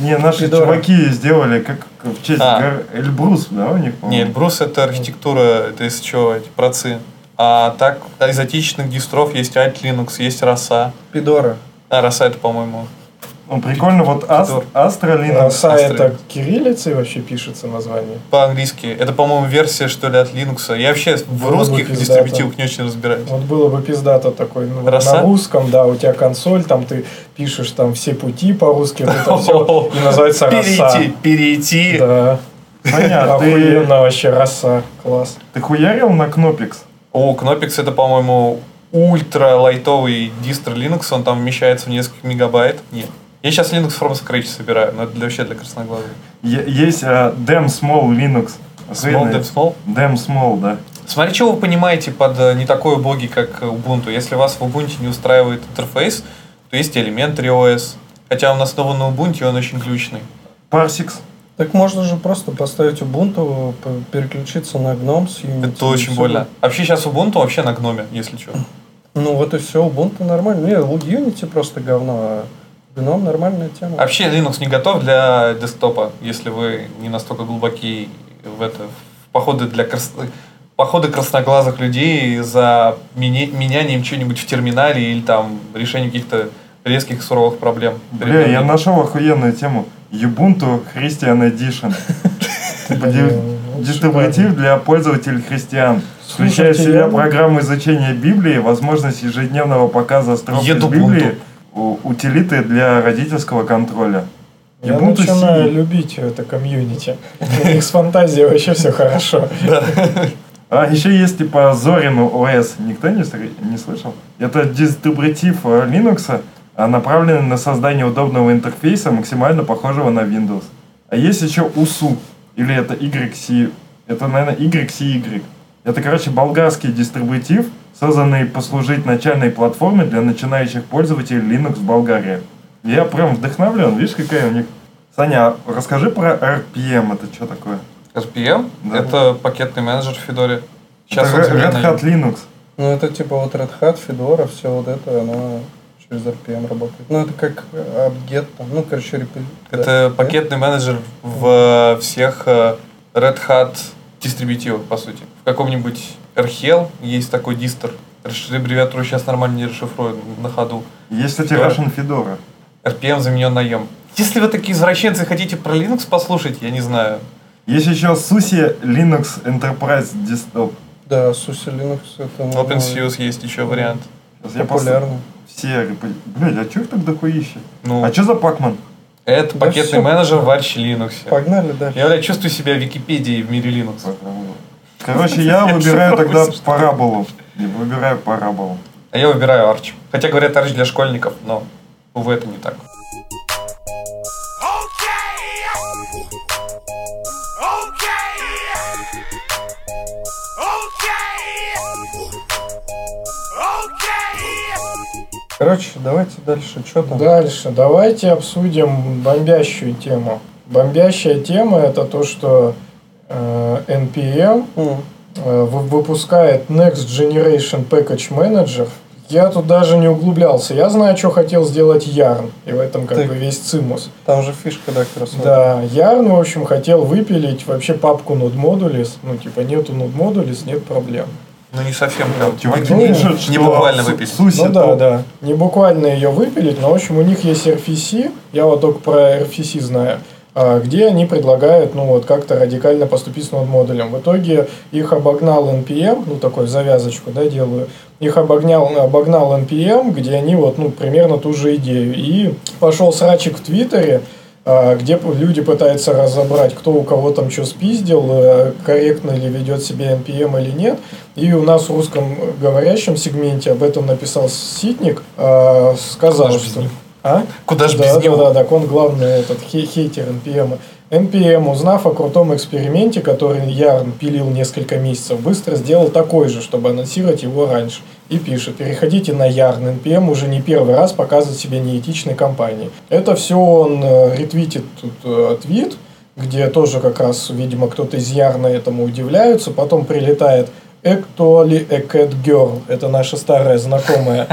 Не, наши Федора. чуваки сделали, как в честь А. Эльбрус, да, у них? по-моему? Нет, Брус это архитектура, это из чего, эти процы. А так, из отечественных дистров есть Alt Linux, есть Роса. Пидора. А, Роса это, по-моему, Ну, прикольно, вот Ас- Федор. Astra Linux. Роса Астрид. это кириллицей вообще пишется название. по-английски. Это, по-моему, версия, что ли, от Linux. Я вообще в Было бы русских дистрибутивах не очень разбираюсь. Вот было бы пиздато такой. Ну, Роса? на русском, да, у тебя консоль, там ты пишешь там все пути по-русски, вот это все, и называется роса. Перейти, перейти. Да. Ты, Охуенно вообще, роса. Класс. ты хуярил на Кнопикс? О, Knoppix это, по-моему, ультра лайтовый дистр Linux, он там вмещается в несколько мегабайт. Нет. Я сейчас Linux from scratch собираю, но это для, вообще для красноглазых. Е- есть э, Damn Small Linux. Small, dev small. Damn Small, да. Смотри, что вы понимаете под э, не такой убогий, как Ubuntu. Если вас в Ubuntu не устраивает интерфейс, то есть Elementary OS. Хотя у нас снова на Ubuntu, он очень глючный. Parsix. Так можно же просто поставить Ubuntu, переключиться на GNOME с Unity. Это очень больно. Вообще сейчас Ubuntu вообще на гноме, если что. Ну вот и все, Ubuntu нормально. Не, Unity просто говно, а GNOME нормальная тема. Вообще Linux не готов для десктопа, если вы не настолько глубоки в это в походы для крас- походы красноглазых людей за меня- менянием чего-нибудь в терминале или там решением каких-то резких суровых проблем. Бля, я нашел охуенную тему. Ubuntu Christian Edition. Типа ди- Ну, Дистрибутив для пользователей христиан. Включая в себя программу изучения Библии, возможность ежедневного показа строк из. Библии, утилиты для родительского контроля. Я Ubuntu начинаю C. любить это комьюнити. У них с фантазией вообще все хорошо. А еще есть типа Zorin OS. Никто не, не слышал? Это дистрибутив э, Linux, а направленный на создание удобного интерфейса, максимально похожего на Windows. А есть еще USU, или это YC, это, наверное, YCY. Это, короче, болгарский дистрибутив, созданный послужить начальной платформой для начинающих пользователей Linux в Болгарии. Я прям вдохновлен, видишь, какая у них... Саня, а расскажи про RPM, это что такое? RPM Да. это пакетный менеджер в Федоре. Сейчас это он Red. Hat Linux. Ну это типа вот Red Hat, Fedora, все вот это, оно через RPM работает. Ну это как там, ну короче, репи- Это да. пакетный менеджер в всех э, Red Hat дистрибутивах, по сути. В каком-нибудь RHEL есть такой дистр. Расш- Аббревиатуру сейчас нормально не расшифрую на ходу. Есть, кстати. Russian Fedora. RPM заменен на EM. Если вы такие извращенцы хотите про Linux послушать, я не знаю. Есть еще SUSE Linux Enterprise Desktop. Да, SUSE Linux это ну, OpenSUSE есть еще вариант. Сейчас я просто популярно. все Блядь, а чё их так дохуища? Ну, А что за Пакман? Это Да пакетный всё. менеджер в Arch Linux. Погнали дальше. Я, блядь, чувствую себя в Википедии в мире Linux. Короче, я выбираю тогда параболу. Я выбираю параболу. А я выбираю Arch. Хотя говорят Arch для школьников, но, увы, это не так. Короче, давайте дальше. Что там? Дальше давайте обсудим бомбящую тему. Бомбящая тема это то, что э, NPM М, э, вы- выпускает Next Generation Package Manager. Я тут даже не углублялся. Я знаю, что хотел сделать Yarn. И в этом как Так. бы весь цимус. Там же фишка, да, как раз. Да, Yarn, в общем, хотел выпилить вообще папку Node Modules. Ну, типа, нету Node Modules, нет проблем. Ну, не совсем прям. Чуваки Ну, пишут, не буквально Су- выпилить. SUSE ну да, топ. да. Не буквально ее выпилить, но, в общем, у них есть RFC. Я вот только про RFC знаю. а, Где они предлагают, ну вот, как-то радикально поступить с нод-модулем. В итоге их обогнал NPM, ну, такой завязочку, да, делаю. Их обогнал, обогнал NPM, где они вот, ну, примерно ту же идею. И пошел срачик в Твиттере, где п- люди пытаются разобрать, кто у кого там что спиздил, э, корректно ли ведет себя NPM или нет. И у нас в русском говорящем сегменте об этом написал Ситник, а, сказал, Куда что... А? Куда же да, без да, него? Да, так он главный этот хей- хейтер NPM. NPM, узнав о крутом эксперименте, который Ярн пилил несколько месяцев, быстро сделал такой же, чтобы анонсировать его раньше. И пишет, переходите на Yarn, NPM уже не первый раз показывает себя неэтичной компанией. Это все он э, ретвитит тут э, твит, где тоже как раз, видимо, кто-то из Ярна этому удивляются. Потом прилетает A Cat Girl. Это наша старая знакомая,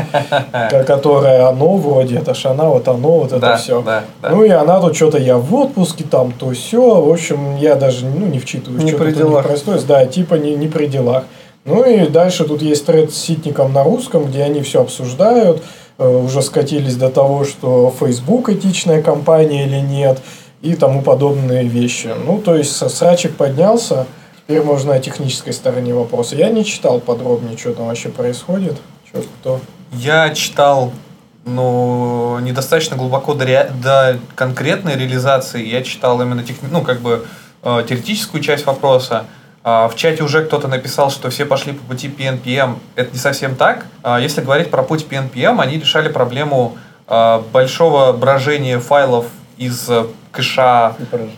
ко- которая оно вроде, это ж она, вот оно, вот это Да, все. да, да. Ну и она тут что-то я в отпуске, там то все. В общем, я даже ну, не вчитываюсь, Не что при делах. происходит. Да, типа не, не при делах. Ну и дальше тут есть тред с ситником на русском, где они все обсуждают. Э, Уже скатились до того, что Facebook этичная компания или нет, и тому подобные вещи. Ну, то есть срачик поднялся. Теперь можно о технической стороне вопроса. Я не читал подробнее, что там вообще происходит. Что кто. Я читал, ну, недостаточно глубоко до, ре- до конкретной реализации. Я читал именно тех, ну, как бы э, теоретическую часть вопроса. А, В чате уже кто-то написал, что все пошли по пути PNPM. Это не совсем так. А, Если говорить про путь PNPM, они решали проблему а, большого брожения файлов из э, кэша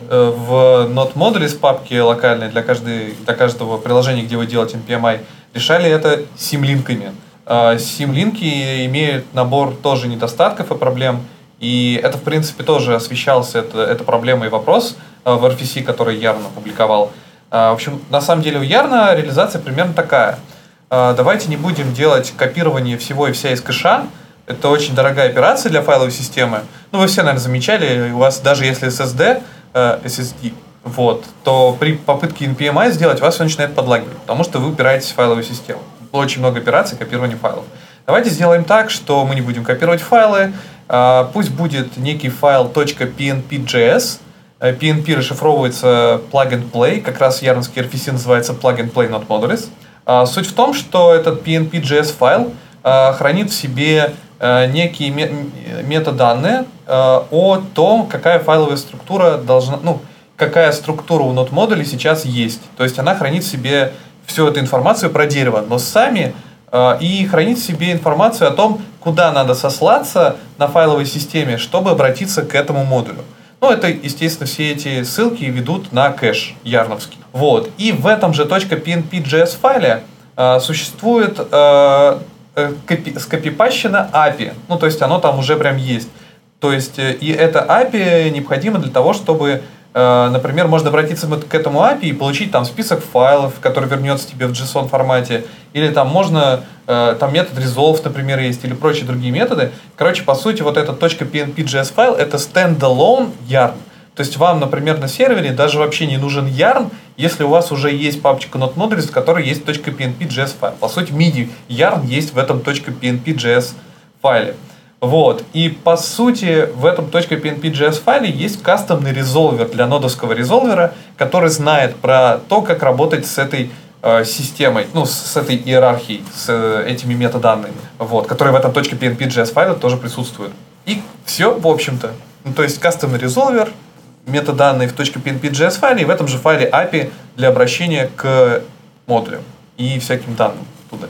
э, в Node модуле с папки локальной для, каждой, для каждого приложения, где вы делаете NPMI, решали это симлинками. э, сим-линки имеют набор тоже недостатков и проблем. И это, в принципе, тоже освещался, это, эта проблема и вопрос э, в RFC, который Ярн опубликовал. Э, в общем, на самом деле у Ярна реализация примерно такая. Давайте не будем делать копирование всего и вся из кэша. Это очень дорогая операция для файловой системы. Ну, вы все, наверное, замечали, у вас даже если SSD, э, SSD, вот, то при попытке NPMI сделать вас все начинает подлагивать, потому что вы упираетесь в файловую систему. Очень много операций копирования файлов. Давайте сделаем так, что мы не будем копировать файлы, а, пусть будет некий файл .pnp.js, PNP расшифровывается plug and play, как раз ярнский RFC называется plug and play not modules. А, суть в том, что этот PNP.js файл а, хранит в себе некие метаданные о том, какая файловая структура должна, ну, какая структура у node модулей сейчас есть. То есть она хранит себе всю эту информацию про дерево, но сами э, и хранит себе информацию о том, куда надо сослаться на файловой системе, чтобы обратиться к этому модулю. Ну, это, естественно, все эти ссылки ведут на кэш ярновский. Вот. И в этом же .pnp.js файле э, существует э, э копи, скопипащено API. Ну, то есть оно там уже прям есть. То есть, э, и это API необходимо для того, чтобы Э, например, можно обратиться к этому API и получить там список файлов, который вернется тебе в JSON формате. Или там можно, э, там метод resolve, например, есть, или прочие другие методы. Короче, по сути, вот этот .pnp.js файл это standalone yarn. То есть вам, например, на сервере даже вообще не нужен yarn, если у вас уже есть папочка node.modules, в которой есть .pnp.js файл. По сути, MIDI yarn есть в этом .pnp.js файле. Вот. И по сути в этом .pnp.js файле есть кастомный резолвер для нодовского резолвера, который знает про то, как работать с этой э, системой, ну, с, с этой иерархией, с э, этими метаданными, вот, которые в этом .pnp.js файле тоже присутствуют. И все, в общем-то. Ну, то есть кастомный резолвер, метаданные в .pnp.js файле, и в этом же файле API для обращения к модулям и всяким данным туда.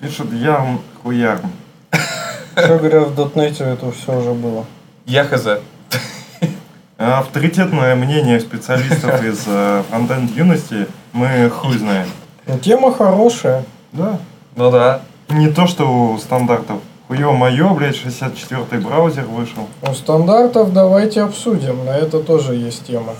Пишут ярм хуярм. Что говоря, в дотнете это все уже было. Я хз. Авторитетное мнение специалистов из э, фронтенд юности мы хуй знаем. Ну, тема хорошая. Да. Ну да. Не то, что у стандартов. Хуё моё, блядь, 64-й браузер вышел. У стандартов давайте обсудим. На это тоже есть тема.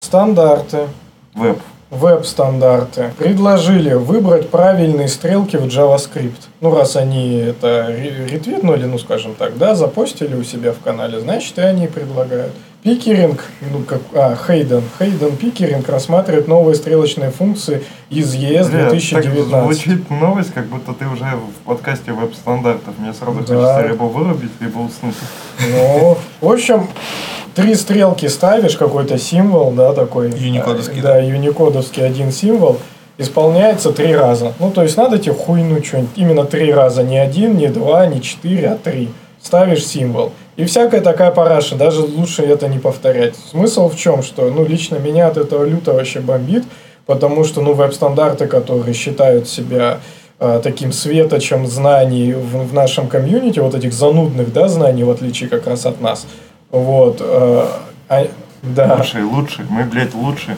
Стандарты. Веб. Веб-стандарты предложили выбрать правильные стрелки в JavaScript. Ну, раз они это ретвитнули, ну, скажем так, да, запостили у себя в канале, значит, и они предлагают. Пикеринг, ну, как, а, Хейден. Хейден Пикеринг рассматривает новые стрелочные функции из ES Бля, 2019. Так звучит новость, как будто ты уже в подкасте веб-стандартов. Мне сразу да. хочется либо вырубить, либо уснуть. Ну, в общем, три стрелки ставишь, какой-то символ, да, такой. Юникодовский. Да, юникодовский один символ. Исполняется три раза. Ну, то есть надо тебе хуйну что-нибудь. Именно три раза. Не один, не два, не четыре, а три. Ставишь символ. И всякая такая параша. Даже лучше это не повторять. Смысл в чем? Что, ну, лично меня от этого люто вообще бомбит. Потому что, ну, веб-стандарты, которые считают себя э, таким светочем знаний в, в нашем комьюнити, вот этих занудных, да, знаний, в отличие как раз от нас – вот. Э, а, да. Лучшие, лучшие. Мы, блядь, лучшие.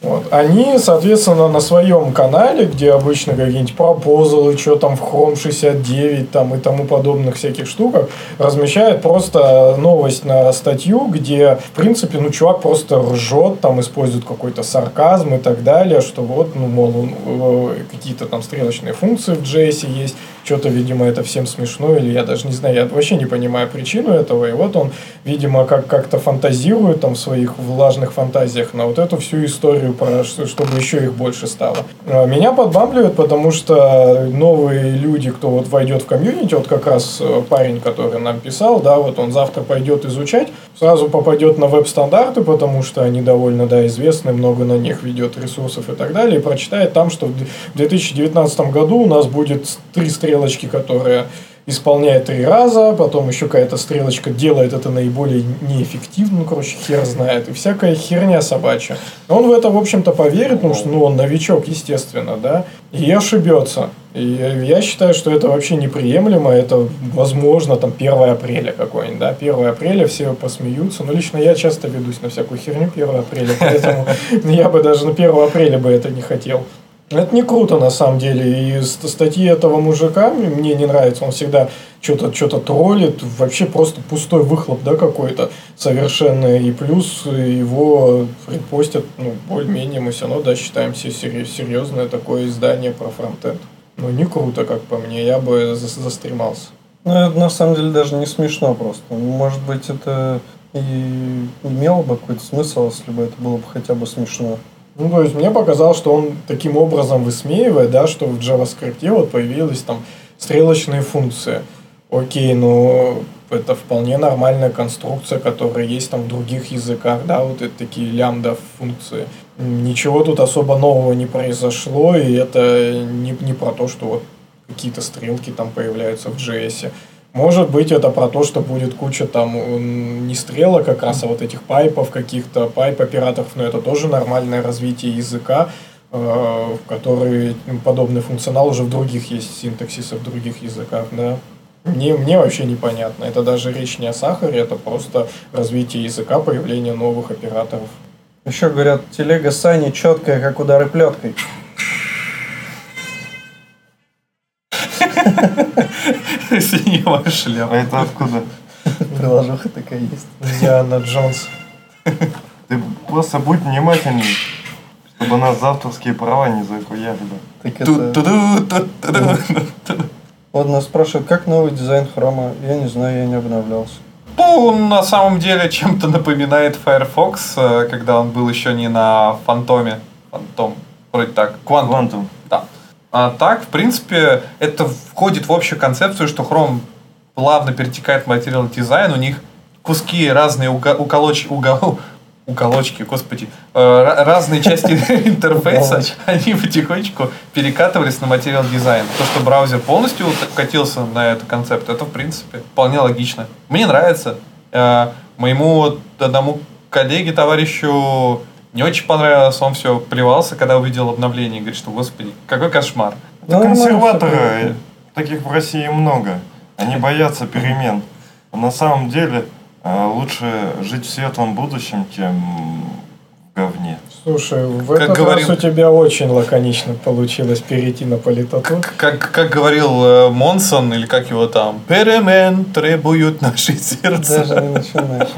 Вот. Они, соответственно, на своем канале, где обычно какие-нибудь пропозалы, что там в Chrome 69 там, и тому подобных всяких штуках, размещают просто новость на статью, где, в принципе, ну, чувак просто ржет, там использует какой-то сарказм и так далее, что вот, ну, мол, э, какие-то там стрелочные функции в JS есть, что-то, видимо, это всем смешно, или я даже не знаю, я вообще не понимаю причину этого, и вот он, видимо, как- как-то фантазирует там в своих влажных фантазиях на вот эту всю историю, про, чтобы еще их больше стало. А, меня подбамбливает, потому что новые люди, кто вот войдет в комьюнити, вот как раз э, парень, который нам писал, да, вот он завтра пойдет изучать, сразу попадет на веб-стандарты, потому что они довольно, да, известны, много на них ведет ресурсов и так далее, и прочитает там, что в 2019 году у нас будет три стрелы стрелочки, которая исполняет три раза, потом еще какая-то стрелочка делает это наиболее неэффективно, ну, короче, хер знает, и всякая херня собачья. Он в это, в общем-то, поверит, потому что, ну, он новичок, естественно, да, и ошибется. И я считаю, что это вообще неприемлемо. Это, возможно, там 1 апреля какой-нибудь, да, 1 апреля все посмеются. Но лично я часто ведусь на всякую херню 1 апреля, поэтому я бы даже на 1 апреля бы это не хотел. Это не круто на самом деле. И статьи этого мужика мне не нравятся. Он всегда что-то что троллит. Вообще просто пустой выхлоп, да, какой-то совершенно. И плюс его репостят, ну, более-менее мы все равно, да, считаем все серьезное такое издание про фронтенд. Ну, не круто, как по мне. Я бы застремался. Ну, это на самом деле даже не смешно просто. Может быть, это и имело бы какой-то смысл, если бы это было бы хотя бы смешно. Ну, то есть мне показалось, что он таким образом высмеивает, да, что в JavaScript вот появились там стрелочные функции. Окей, ну это вполне нормальная конструкция, которая есть там в других языках, да, вот это такие лямбда функции. Ничего тут особо нового не произошло, и это не, не про то, что вот какие-то стрелки там появляются в JS. Может быть, это про то, что будет куча там не стрелок как раз, а вот этих пайпов каких-то, пайп-операторов, но это тоже нормальное развитие языка, э, в который подобный функционал уже в других есть синтаксисах, в других языках, да. Мне, мне вообще непонятно. Это даже речь не о сахаре, это просто развитие языка, появление новых операторов. Еще говорят, телега Сани четкая, как удары плеткой. Синего шляпа. А это откуда? Приложуха такая есть. Диана Джонс. Ты просто будь внимательней, чтобы нас за авторские права не закуяли. бы. Так это... Вот нас спрашивают, как новый дизайн хрома? Я не знаю, я не обновлялся. Ну, на самом деле, чем-то напоминает Firefox, э, когда он был еще не на Фантоме. Фантом, вроде так. Quantum. Quantum. А так, в принципе, это входит в общую концепцию, что Chrome плавно перетекает в материал дизайн, у них куски разные уго- уколоч, угол, уколочки, господи, э, разные части интерфейса, они потихонечку перекатывались на материал дизайн. То, что браузер полностью катился на этот концепт, это, в принципе, вполне логично. Мне нравится. Э, моему одному коллеге, товарищу, не очень понравилось, он все плевался, когда увидел обновление, и говорит, что, господи, какой кошмар. Всё консерваторы, таких в России много. Они боятся перемен. На самом деле э, лучше жить в светлом будущем, чем в говне. Слушай, в Как этот говорил- раз у тебя очень лаконично получилось перейти на политоту. Как, как говорил э, Монсон, или как его там, перемен требуют наши сердца. Даже не начинаешь.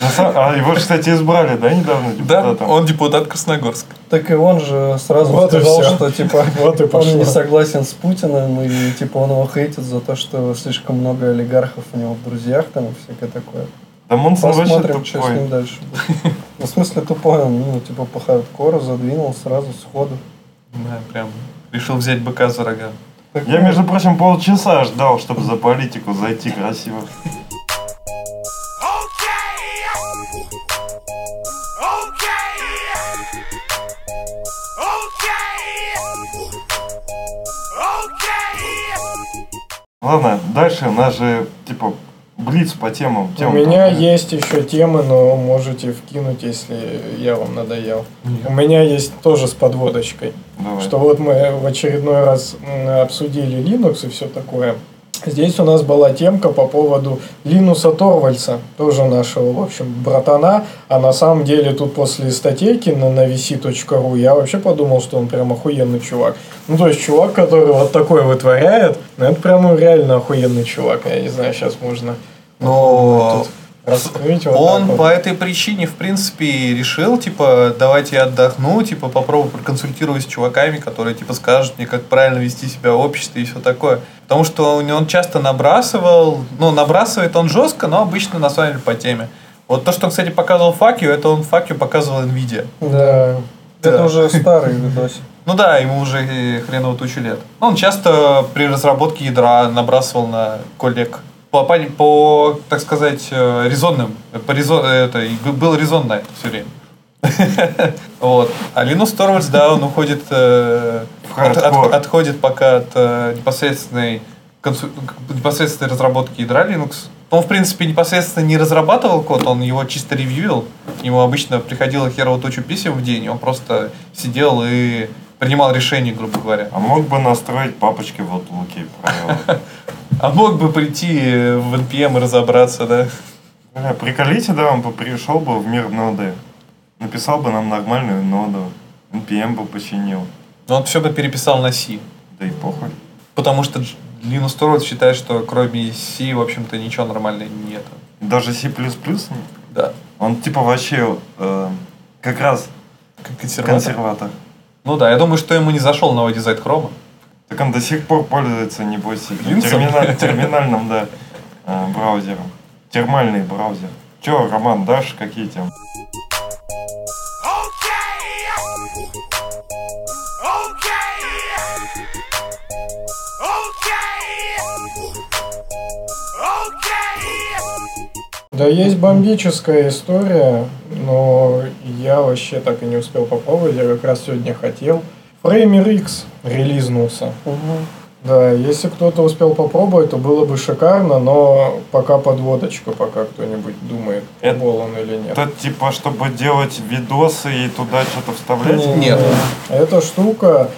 А его, же, кстати, избрали, да, недавно Да, депутатом? он депутат Красногорска. Так и он же сразу Вот сказал, что типа Вот и он пошло. не согласен с Путиным, и типа он его хейтит за то, что слишком много олигархов у него в друзьях там и всякое такое. Да Монсон вообще Посмотрим, что с ним дальше будет. Ну, в смысле тупой, он, ну, типа по хардкору задвинул сразу сходу. Да, прям решил взять быка за рога. Так, Я, ну, между прочим, полчаса ждал, чтобы за политику зайти красиво. Ладно, дальше у нас же, типа, блиц по темам. У Тем меня там, есть еще темы, но можете вкинуть, если я вам надоел. У меня есть тоже с подводочкой. Давай. Что вот мы в очередной раз обсудили Linux и все такое. Здесь у нас была темка по поводу Линуса Торвальца, тоже нашего, в общем, братана. А на самом деле тут после статейки на, на vc.ru я вообще подумал, что он прям охуенный чувак. Ну, то есть чувак, который вот такое вытворяет, ну, это прям реально охуенный чувак. Я не знаю, сейчас можно Но раскрыть вот он вот. по этой причине, в принципе, решил, типа, давайте я отдохну, типа, попробую проконсультировать с чуваками, которые, типа, скажут мне, как правильно вести себя в обществе и все такое. Потому что он часто набрасывал, ну, набрасывает он жестко, но обычно, на самом деле, по теме. Вот то, что он, кстати, показывал факью, это он факью показывал NVIDIA. Да. Это Да. уже старый видосик. Ну да, ему уже э, хреново тучу лет. Ну, Он часто при разработке ядра набрасывал на коллег по, по, по, так сказать, э, резонным. По резон, это, был резон на это все время. Вот. А Linus Torvalds, да, он уходит, э, отходит пока от э, непосредственной, непосредственной разработки ядра Linux. Он, в принципе, непосредственно не разрабатывал код, он его чисто ревьюил. Ему обычно приходило херово тучу писем в день, он просто сидел и принимал решение, грубо говоря. А мог бы настроить папочки в Outlook правила. А мог бы прийти в NPM и разобраться, да? Бля, приколите, да, он бы пришел бы в мир ноды. Написал бы нам нормальную ноду. NPM бы починил. Но он все бы переписал на C. Да и похуй. Потому что Linus Torvalds считает, что кроме C, в общем-то, ничего нормального нет. Даже C++ Да. он типа вообще э, как раз консерватор. консерватор. Ну да, я думаю, что ему не зашел новый дизайн хрома. Так он до сих пор пользуется, небось, Линксом? термина- терминальным, да, э, браузером. Термальный браузер. Че, Роман, дашь какие темы? Да, есть бомбическая история, но я вообще так и не успел попробовать. Я как раз сегодня хотел. Фреймер X релизнулся. Да, если кто-то успел попробовать, то было бы шикарно, но пока подводочка, пока кто-нибудь думает, Это- пробовал он или нет. Это типа, чтобы делать видосы и туда что-то вставлять? Нет. Эта штука,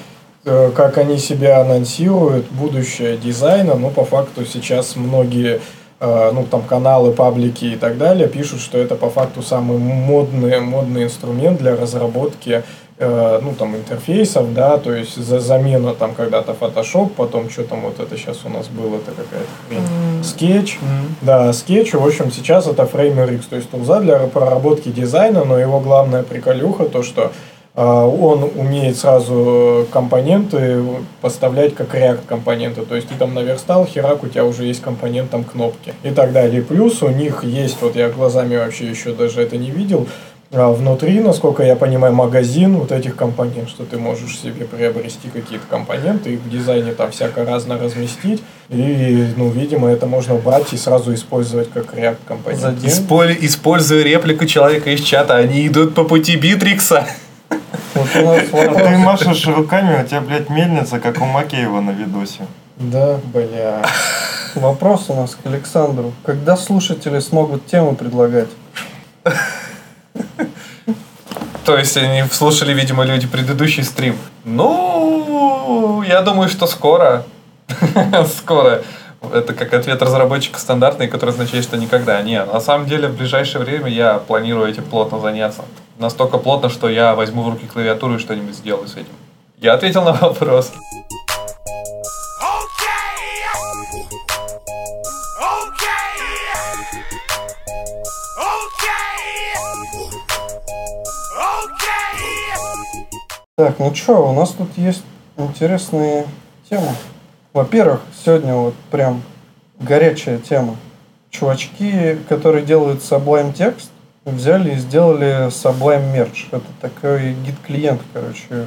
э, как они себя анонсируют, будущее дизайна, ну, по факту сейчас многие э, ну, там, каналы, паблики и так далее пишут, что это по факту самый модный, модный инструмент для разработки э, ну, там, интерфейсов, да, то есть за замена там когда-то Photoshop, потом что там вот это сейчас у нас было, это какая-то. Скетч, да, скетч, в общем, сейчас это Framer X, то есть тулза для проработки дизайна, но его главная приколюха то, что а, он умеет сразу компоненты поставлять как React компоненты. То есть ты там наверстал, херак, у тебя уже есть компонент там кнопки и так далее. Плюс у них есть, вот я глазами вообще еще даже это не видел, а, внутри, насколько я понимаю, магазин вот этих компонентов, что ты можешь себе приобрести какие-то компоненты и в дизайне там всяко разно разместить. И, ну, видимо, это можно брать и сразу использовать как React компонент. Исполь- используя реплику человека из чата, они идут по пути Битрикса. А ты машешь руками, у тебя, блядь, мельница, как у Макеева на видосе. Да, бля. Вопрос у нас к Александру. Когда слушатели смогут темы предлагать? То есть они слушали, видимо, люди предыдущий стрим. Ну, я думаю, что скоро. Скоро. Это как ответ разработчика стандартный, который означает, что никогда. Нет, на самом деле в ближайшее время я планирую этим плотно заняться. Настолько плотно, что я возьму в руки клавиатуру и что-нибудь сделаю с этим. Я ответил на вопрос. Так, ну что, у нас тут есть интересные темы. Во-первых, сегодня вот прям горячая тема. Чувачки, которые делают Sublime текст, взяли и сделали Sublime Merge. Это такой гид-клиент, короче,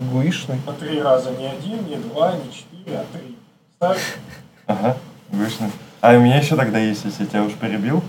гуишный. На три раза, не один, не два, не четыре, а три. Ставь. Ага, вышли. А у меня еще тогда есть, если я тебя уж перебил.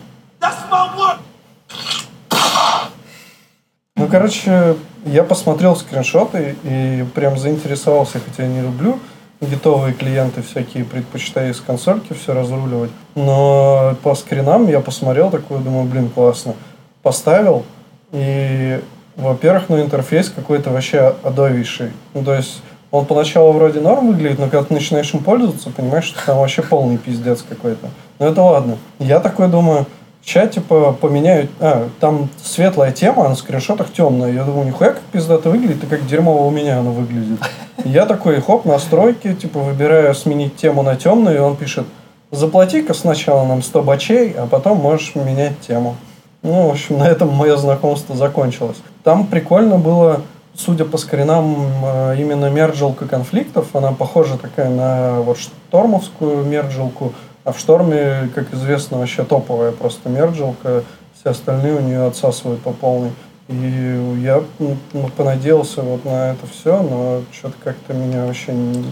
Ну, короче, я посмотрел скриншоты и прям заинтересовался, хотя я не люблю гитовые клиенты всякие, предпочитаю из консольки все разруливать. Но по скринам я посмотрел такой, думаю, блин, классно. Поставил, и, во-первых, ну, интерфейс какой-то вообще адовейший. Ну, то есть, он поначалу вроде норм выглядит, но когда ты начинаешь им пользоваться, понимаешь, что там вообще полный пиздец какой-то. Но это ладно. Я такой думаю, Сейчас, типа, поменяют... А, там светлая тема, а на скриншотах темная. Я думаю, нихуя как пиздато выглядит, и как дерьмово у меня она выглядит. Я такой, хоп, настройки, типа, выбираю сменить тему на темную, и он пишет, заплати-ка сначала нам 100 бачей, а потом можешь менять тему. Ну, в общем, на этом мое знакомство закончилось. Там прикольно было, судя по скринам, э, именно мерджелка конфликтов. Она похожа такая на вот штормовскую мерджелку, а в шторме, как известно, вообще топовая просто мерджелка. Все остальные у нее отсасывают по полной. И я ну, ну, понадеялся вот на это все, но что-то как-то меня вообще не,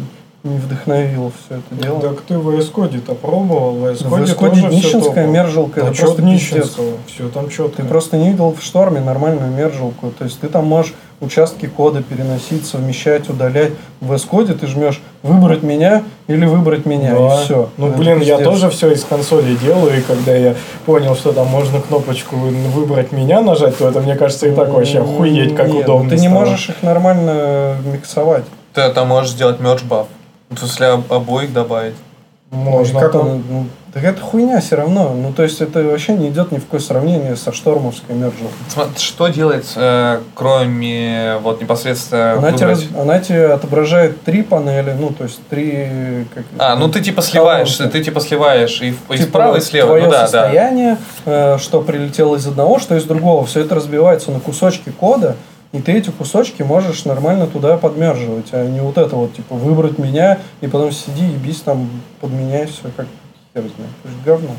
не вдохновило все это дело. Так ты в VS Code-то пробовал? В VS В Code VS Code тоже всё днищенская топово. мержелка, Да это просто пиздец. днищенского? Все там четко. Ты просто не видел в шторме нормальную мержелку. То есть ты там можешь участки кода переносить, совмещать, удалять. В VS-коде ты жмешь выбрать меня или выбрать меня, Да. и все. Ну, блин, я тоже все из консоли делаю, и когда я понял, что там можно кнопочку выбрать меня нажать, то это, мне кажется, и так вообще охуеть, как Нет, ну удобно Ты не стало. можешь их нормально миксовать. Ты там можешь сделать merge buff. В смысле, об- обоих добавить. Можно. Как там- он, ну, так это хуйня все равно. Ну, то есть это вообще не идет ни в какое сравнение со штормовской мержем. Сма- Что делать, э, кроме вот непосредственно Она тебе, раз- она тебе отображает три панели, ну, то есть три... Как, А, ну ты типа сливаешь, колонки. ты типа сливаешь и, и Типа справа, и слева. Твое Ну да, да. состояние, э, что прилетело из одного, что из другого. Все это разбивается на кусочки кода, и ты эти кусочки можешь нормально туда подмерживать, а не вот это вот, типа, выбрать меня, и потом сиди и бись там, подменяй все, как хер знает. Это же говно.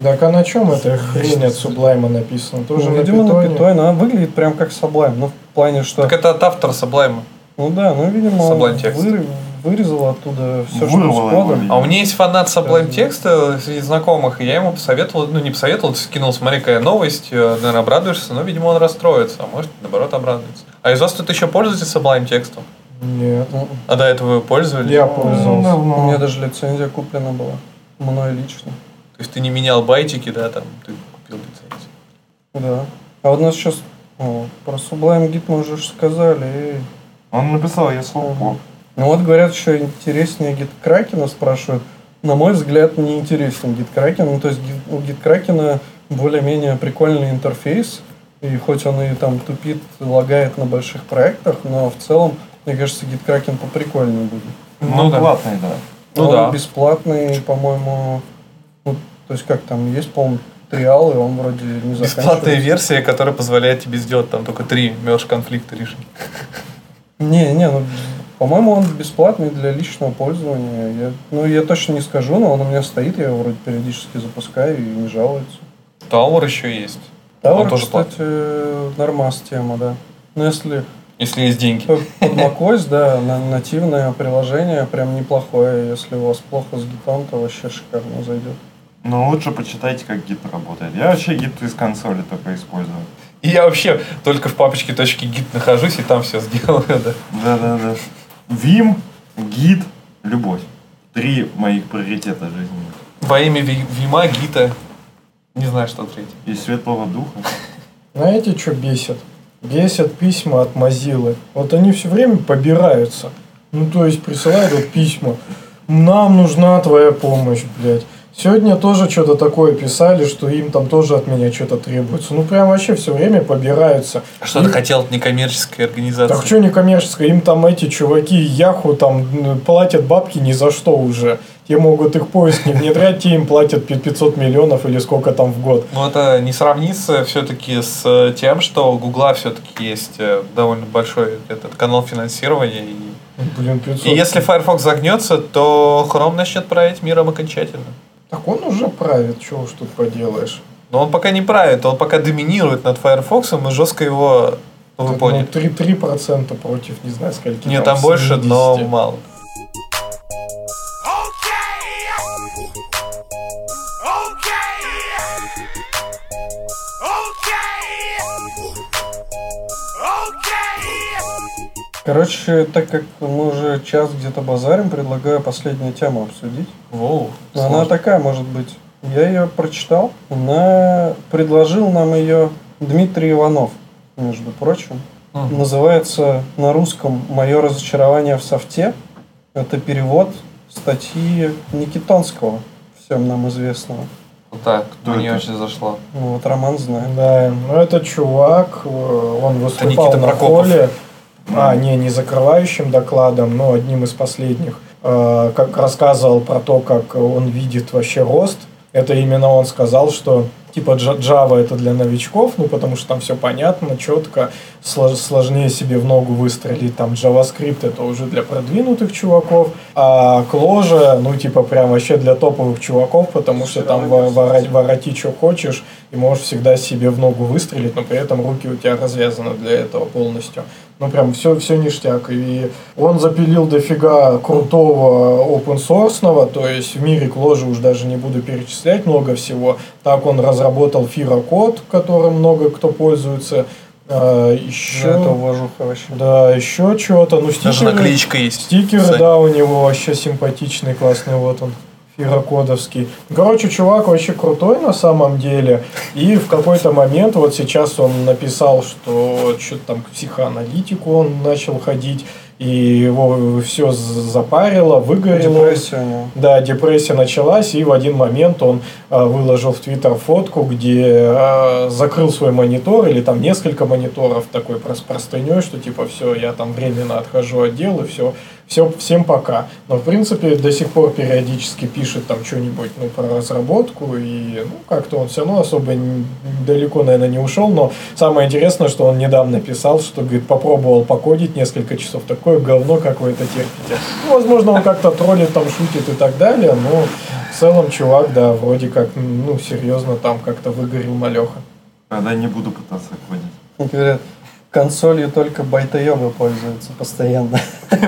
Так а на чем эта хрень от Sublime написана? Тоже Ну, на видимо, на питоне? питоне. Она выглядит прям как Sublime. Ну, в плане, что... Так это от автора Sublime. Ну да, ну, видимо, он текст. Вырезал оттуда все, что с Вырвало его, кодом. видимо. А у меня есть фанат Sublime текста среди знакомых, и я ему посоветовал, ну не посоветовал, скинул, смотри, какая новость, э, наверное, обрадуешься, но, видимо, он расстроится, а может, наоборот, обрадуется. А из вас тут еще пользуетесь Sublime текстом? Нет. Ну, А до этого вы пользовались? Я Ну, пользовался. У меня давно. даже лицензия куплена была. Мной лично. То есть ты не менял байтики, да, там, ты купил лицензию. Да. А вот у нас сейчас о, про Sublime Git мы уже сказали. Он написал, я слово Ну вот говорят, еще интереснее Git Кракена спрашивают. На мой взгляд, не интересен Git Kraken. Ну, то есть у Git Kraken более-менее прикольный интерфейс. И хоть он и там тупит, лагает на больших проектах, но в целом, мне кажется, Git Kraken поприкольнее будет. Ну Ну, да. платный, да. Ну он да. бесплатный, по-моему. Ну, то есть как там есть, по-моему, триал, и он вроде не Бесплатная заканчивается. версия, которая позволяет тебе сделать там только три мерж конфликта решить. Не, не, ну, по-моему, он бесплатный для личного пользования. Я, ну, я точно не скажу, но он у меня стоит, я его вроде периодически запускаю и не жалуется. Tower еще есть. Tower, он тоже кстати, нормас тема, да. Но если Если есть деньги. под macOS, да, на- нативное приложение прям неплохое. Если у вас плохо с гитом, то вообще шикарно зайдет. Но лучше почитайте, как гид работает. Я вообще гид из консоли только использую. И я вообще только в папочке точки гид нахожусь и там все сделаю, да. Да-да-да. Вим, гид, любовь. Три моих приоритета жизни. Во имя Ви- Вима, Гита. Не знаю, что третье. И светлого духа. Знаете, что бесит? Бесят письма от Мазилы. Вот они все время побираются. Ну, то есть присылают вот письма. Нам нужна твоя помощь, блядь. Сегодня тоже что-то такое писали, что им там тоже от меня что-то требуется. Ну, прям вообще все время побираются. Что ты хотел от некоммерческой организации? Так что не коммерческое, им там эти чуваки Яху там платят бабки ни за что уже. Те могут их поиск не внедрять, те им платят пи- 500 миллионов или сколько там в год. Ну, это не сравнится все-таки с э, тем, что у Гугла все-таки есть э, довольно большой этот канал финансирования. И, Блин, 500. и если Firefox загнется, то Chrome начнет править миром окончательно. Так он уже правит, что уж тут поделаешь. Но он пока не правит, он пока доминирует над Firefox и жестко его, ну, вы Так, поняли. Ну, 3, 3% против не знаю скольки. Нет, там больше, но 70. мало. Короче, так как мы уже час где-то базарим, предлагаю последнюю тему обсудить. Воу, Но Она сложно. такая, может быть. Я ее прочитал. Она предложил нам ее Дмитрий Иванов, между прочим. Мгм. Называется на русском «Мое разочарование в софте». Это перевод статьи Никитонского, всем нам известного. Вот так, Кто мне это? очень зашло. Ну, вот Роман знает. Да, ну это чувак, э, он выступал Никита на Прокопов. холле, а, не, не закрывающим докладом, но одним из последних, э, как рассказывал про то, как он видит вообще рост. Это именно он сказал, что типа Java это для новичков, ну потому что там все понятно, четко, слож- сложнее себе в ногу выстрелить. Там JavaScript это уже для продвинутых чуваков, а Clojure, ну типа прям вообще для топовых чуваков, потому что там во- вора- вороти что хочешь, и можешь всегда себе в ногу выстрелить, но при этом руки у тебя развязаны для этого полностью. Ну прям все, все ништяк. И он запилил дофига крутого open source, то есть в мире Clojure уж даже не буду перечислять много всего. Так он разработал Fira код, которым много кто пользуется. А, Это еще, уважуха вообще. да, еще что-то. Ну, Даже стикеры, наклеечка есть. стикеры, Сань. да, у него вообще симпатичный, классный, вот он. Фирокодовский. Короче, чувак вообще крутой на самом деле. И в какой-то момент, вот сейчас он написал, что что-то там к психоаналитику он начал ходить, и его все запарило, выгорело. Депрессия. Да, депрессия началась, и в один момент он э, выложил в Твиттер фотку, где э, закрыл свой монитор, или там несколько мониторов такой прос- простыней, что типа все, я там временно отхожу от дел, и все, все, всем пока. Но в принципе до сих пор периодически пишет там что-нибудь ну, про разработку, и ну, как-то он все равно особо далеко, наверное, не ушел, но самое интересное, что он недавно писал, что, говорит, попробовал покодить несколько часов, такое говно, как вы это терпите. Ну, возможно, он как-то троллит, там, шутит и так далее, но в целом чувак, да, вроде как, ну, серьезно там как-то выгорел малеха. Тогда не буду пытаться кодить. Говорят, консолью только байтоебы пользуются постоянно.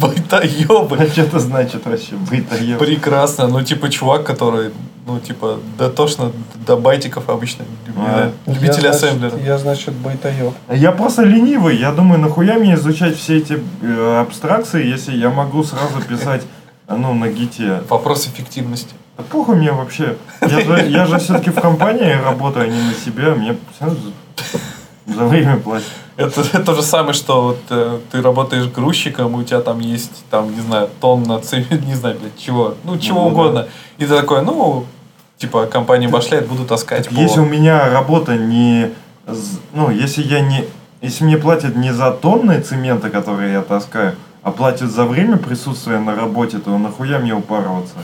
Байтаёбы. А что это значит вообще? Бытоеб. Прекрасно. Ну, типа, чувак, который, ну, типа, дотошно до байтиков обычно. А. Любитель значит, ассемблера. Я, значит, байтоеб. Я просто ленивый. Я думаю, нахуя мне изучать все эти э, абстракции, если я могу сразу писать, э, ну, на гите. Вопрос эффективности. Да похуй мне вообще. Я же, я же все-таки в компании работаю, а не на себя. Мне за время платят. Это, это то же самое, что вот, э, ты работаешь грузчиком, у тебя там есть, там, не знаю, тонна цемента, не знаю, для чего, ну, чего Ну, да. угодно. И ты такой, ну, типа, компания башляет, буду таскать по... Если у меня работа не... Ну, если я не... Если мне платят не за тонны цемента, которые я таскаю, а платят за время присутствия на работе, то нахуя мне упарываться?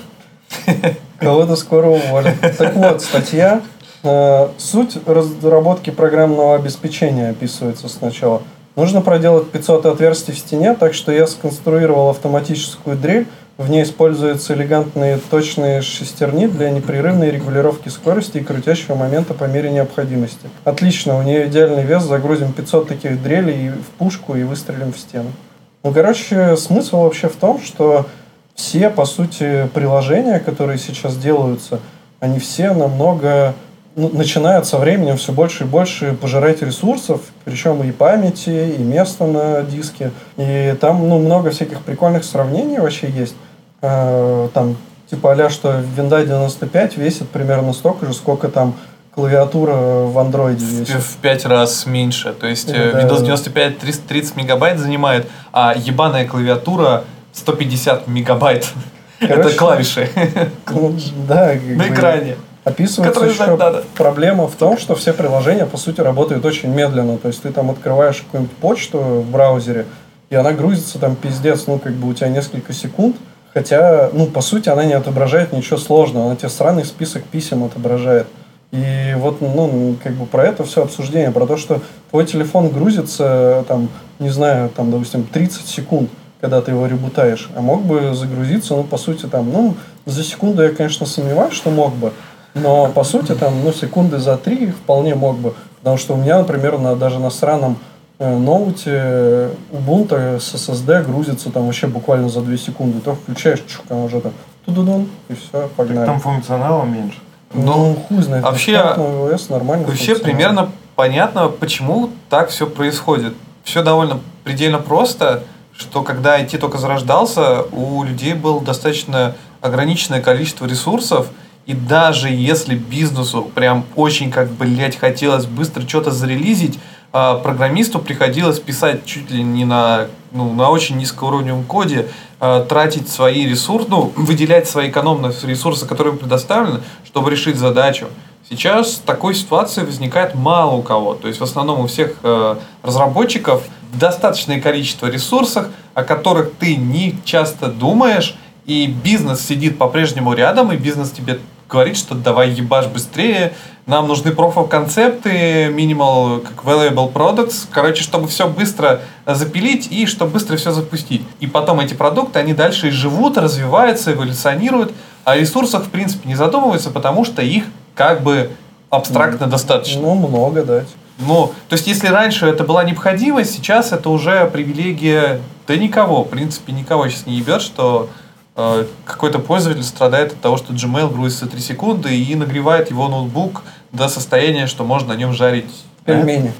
Кого-то скоро уволят. Так вот, статья. Э, Суть разработки программного обеспечения описывается сначала. Нужно проделать 500 отверстий в стене, так что я сконструировал автоматическую дрель. В ней используются элегантные точные шестерни для непрерывной регулировки скорости и крутящего момента по мере необходимости. Отлично, у нее идеальный вес, загрузим 500 таких дрелей в пушку и выстрелим в стену. Ну, короче, смысл вообще в том, что все, по сути, приложения, которые сейчас делаются, они все намного начинают со временем все больше и больше пожирать ресурсов, причем и памяти, и места на диске. И там ну, много всяких прикольных сравнений вообще есть. Э, Там типа а что Windows 95 весит примерно столько же, сколько там клавиатура в андроиде весит. в пять раз меньше. То есть э, Да. Windows 95 30, 30 мегабайт занимает, а ебаная клавиатура 150 мегабайт. Это Короче, клавиши Ну, Да, на экране. Описывается еще знать надо. проблема в том, что все приложения, по сути, работают очень медленно. То есть ты там открываешь какую-нибудь почту в браузере, и она грузится там пиздец, ну, как бы у тебя несколько секунд. Хотя, ну, по сути, она не отображает ничего сложного. Она тебе странный список писем отображает. И вот, ну, как бы про это все обсуждение, про то, что твой телефон грузится, там, не знаю, там, допустим, 30 секунд, когда ты его ребутаешь, а мог бы загрузиться, ну, по сути, там, ну, за секунду я, конечно, сомневаюсь, что мог бы, но, по сути, там, ну, секунды за три вполне мог бы. Потому что у меня, например, на, даже на странном э, ноуте Ubuntu с SSD грузится там вообще буквально за 2 секунды. Ты включаешь, чук, она уже там тудудун, и все, погнали. Там функционала меньше. ну, хуй знает. вообще- iOS нормально. Вообще примерно понятно, почему так все происходит. Все довольно предельно просто, что когда IT только зарождался, у людей было достаточно ограниченное количество ресурсов, и даже если бизнесу прям очень, как, блядь, хотелось быстро что-то зарелизить, а, программисту приходилось писать чуть ли не на, ну, на очень низкоуровневом коде, а, тратить свои ресурсы, ну, выделять свои экономные ресурсы, которые предоставлены, чтобы решить задачу. Сейчас такой ситуации возникает мало у кого. То есть в основном у всех э, разработчиков достаточное количество ресурсов, о которых ты не часто думаешь, и бизнес сидит по-прежнему рядом, и бизнес тебе говорит, что давай ебашь быстрее, нам нужны профов-концепты, minimal, как valuable products, короче, чтобы все быстро запилить и чтобы быстро все запустить. И потом эти продукты, они дальше и живут, развиваются, эволюционируют, а о ресурсах, в принципе, не задумываются, потому что их как бы абстрактно достаточно. Ну, много, да. Ну, то есть, если раньше это была необходимость, сейчас это уже привилегия, да никого, в принципе, никого сейчас не ебет, что какой-то пользователь страдает от того, что Gmail грузится 3 секунды и нагревает его ноутбук до состояния, что можно на нем жарить Пельмени.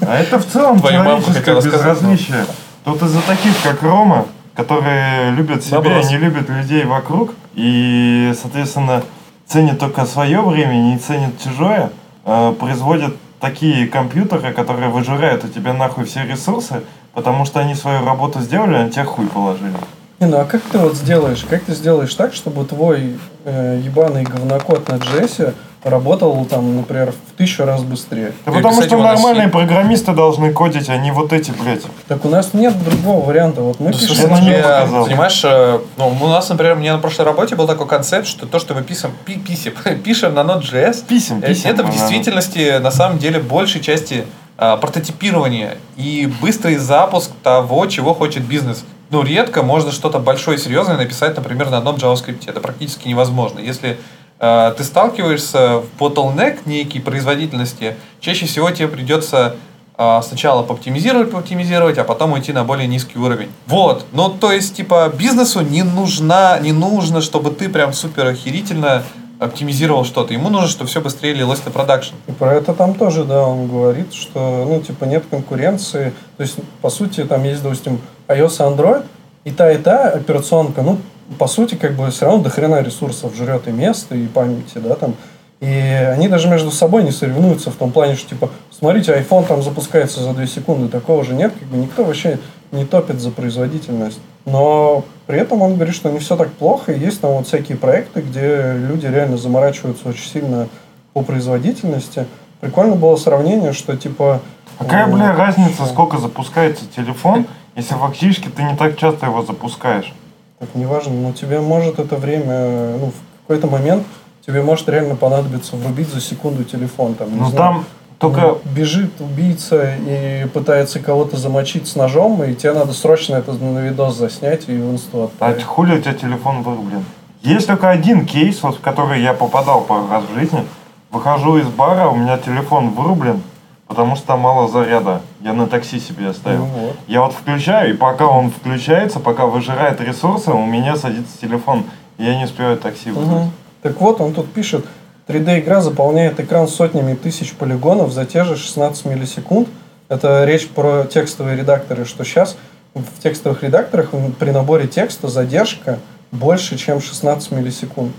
А это в целом хотела сказать, безразличие. Тут из-за таких, как Рома, которые любят себя и не любят людей вокруг, и, соответственно, ценят только свое время, не ценят чужое, э, производят такие компьютеры, которые выжирают у тебя нахуй все ресурсы, потому что они свою работу сделали, а на тебя хуй положили. Не, ну а как ты вот сделаешь? Как ты сделаешь так, чтобы твой э, ебаный говнокод на JS работал там, например, в тысячу раз быстрее? Да потому что нормальные C. программисты должны кодить, а не вот эти, блядь. Так у нас нет другого варианта. Вот мы Ну, пишем... слушай, ну, не тебе, показал. понимаешь, э, ну, у нас, например, у меня на прошлой работе был такой концепт, что то, что мы пишем, пи- писем, пишем на Node.js, Писем, э, писем. это в действительности на самом деле большей части а, прототипирования и быстрый запуск того, чего хочет бизнес. Ну, редко можно что-то большое и серьезное написать, например, на одном JavaScript. Это практически невозможно. Если э, ты сталкиваешься в bottleneck некий производительности, чаще всего тебе придется а, сначала пооптимизировать, пооптимизировать, а потом уйти на более низкий уровень. Вот. Ну, то есть, типа, бизнесу не нужна, не нужно, чтобы ты прям супер охерительно оптимизировал что-то. Ему нужно, чтобы все быстрее лилось на продакшн. И про это там тоже, да, он говорит, что, ну, типа, нет конкуренции. То есть, по сути, там есть, допустим, iOS и Android, и та, и та операционка, ну, по сути, как бы все равно до хрена ресурсов жрет и место, и памяти, да, там. И они даже между собой не соревнуются в том плане, что, типа, смотрите, iPhone там запускается за 2 секунды, такого же нет, как бы никто вообще не топит за производительность. Но при этом он говорит, что не все так плохо, и есть там вот всякие проекты, где люди реально заморачиваются очень сильно по производительности. Прикольно было сравнение, что типа... Какая, э, бля, разница, сколько запускается телефон, если фактически ты не так часто его запускаешь? Так неважно, но тебе может это время, ну, в какой-то момент тебе может реально понадобиться врубить за секунду телефон. Там, Ну там только... бежит убийца и пытается кого-то замочить с ножом, и тебе надо срочно это на видос заснять и в инсту А отправить. хули у тебя телефон вырублен? Есть только один кейс, вот, в который я попадал пару раз в жизни. Выхожу из бара, у меня телефон вырублен, потому что там мало заряда. Я на такси себе оставил. Ну вот. Я вот включаю, и пока он включается, пока выжирает ресурсы, у меня садится телефон, и я не успеваю такси вызвать. Мгм. Так вот, он тут пишет, 3D-игра заполняет экран сотнями тысяч полигонов за те же 16 миллисекунд. Это речь про текстовые редакторы, что сейчас в текстовых редакторах при наборе текста задержка больше, чем 16 миллисекунд.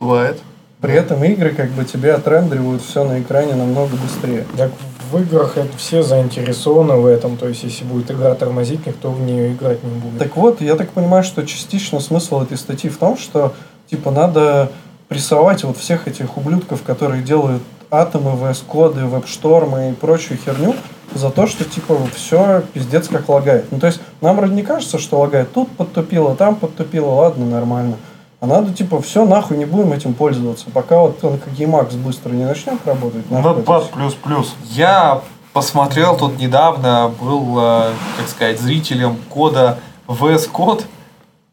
Бывает. При этом игры как бы тебе отрендеривают все на экране намного быстрее. Так в играх это все заинтересованы в этом, то есть если будет игра тормозить, никто в нее играть не будет. Так вот, я так понимаю, что частично смысл этой статьи в том, что типа надо прессовать вот всех этих ублюдков, которые делают атомы, VS-коды, веб-штормы и прочую херню, за то, что типа все пиздец как лагает. Ну то есть нам вроде не кажется, что лагает. Тут подтупило, там подтупило, ладно, нормально. А надо типа все нахуй не будем этим пользоваться, пока вот он как Emacs быстро не начнет работать. нахуй это всё. плюс-плюс. Я посмотрел тут недавно, был, э, как сказать, зрителем кода VS Code,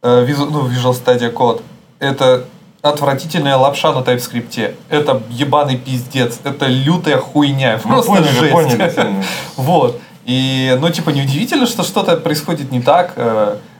э, ну, Visual Studio Code. Это отвратительная лапша на TypeScript. Это ебаный пиздец. Это лютая хуйня. Мы Просто поняли, жесть. поняли. Вот. И, ну, типа, неудивительно, что что-то происходит не так.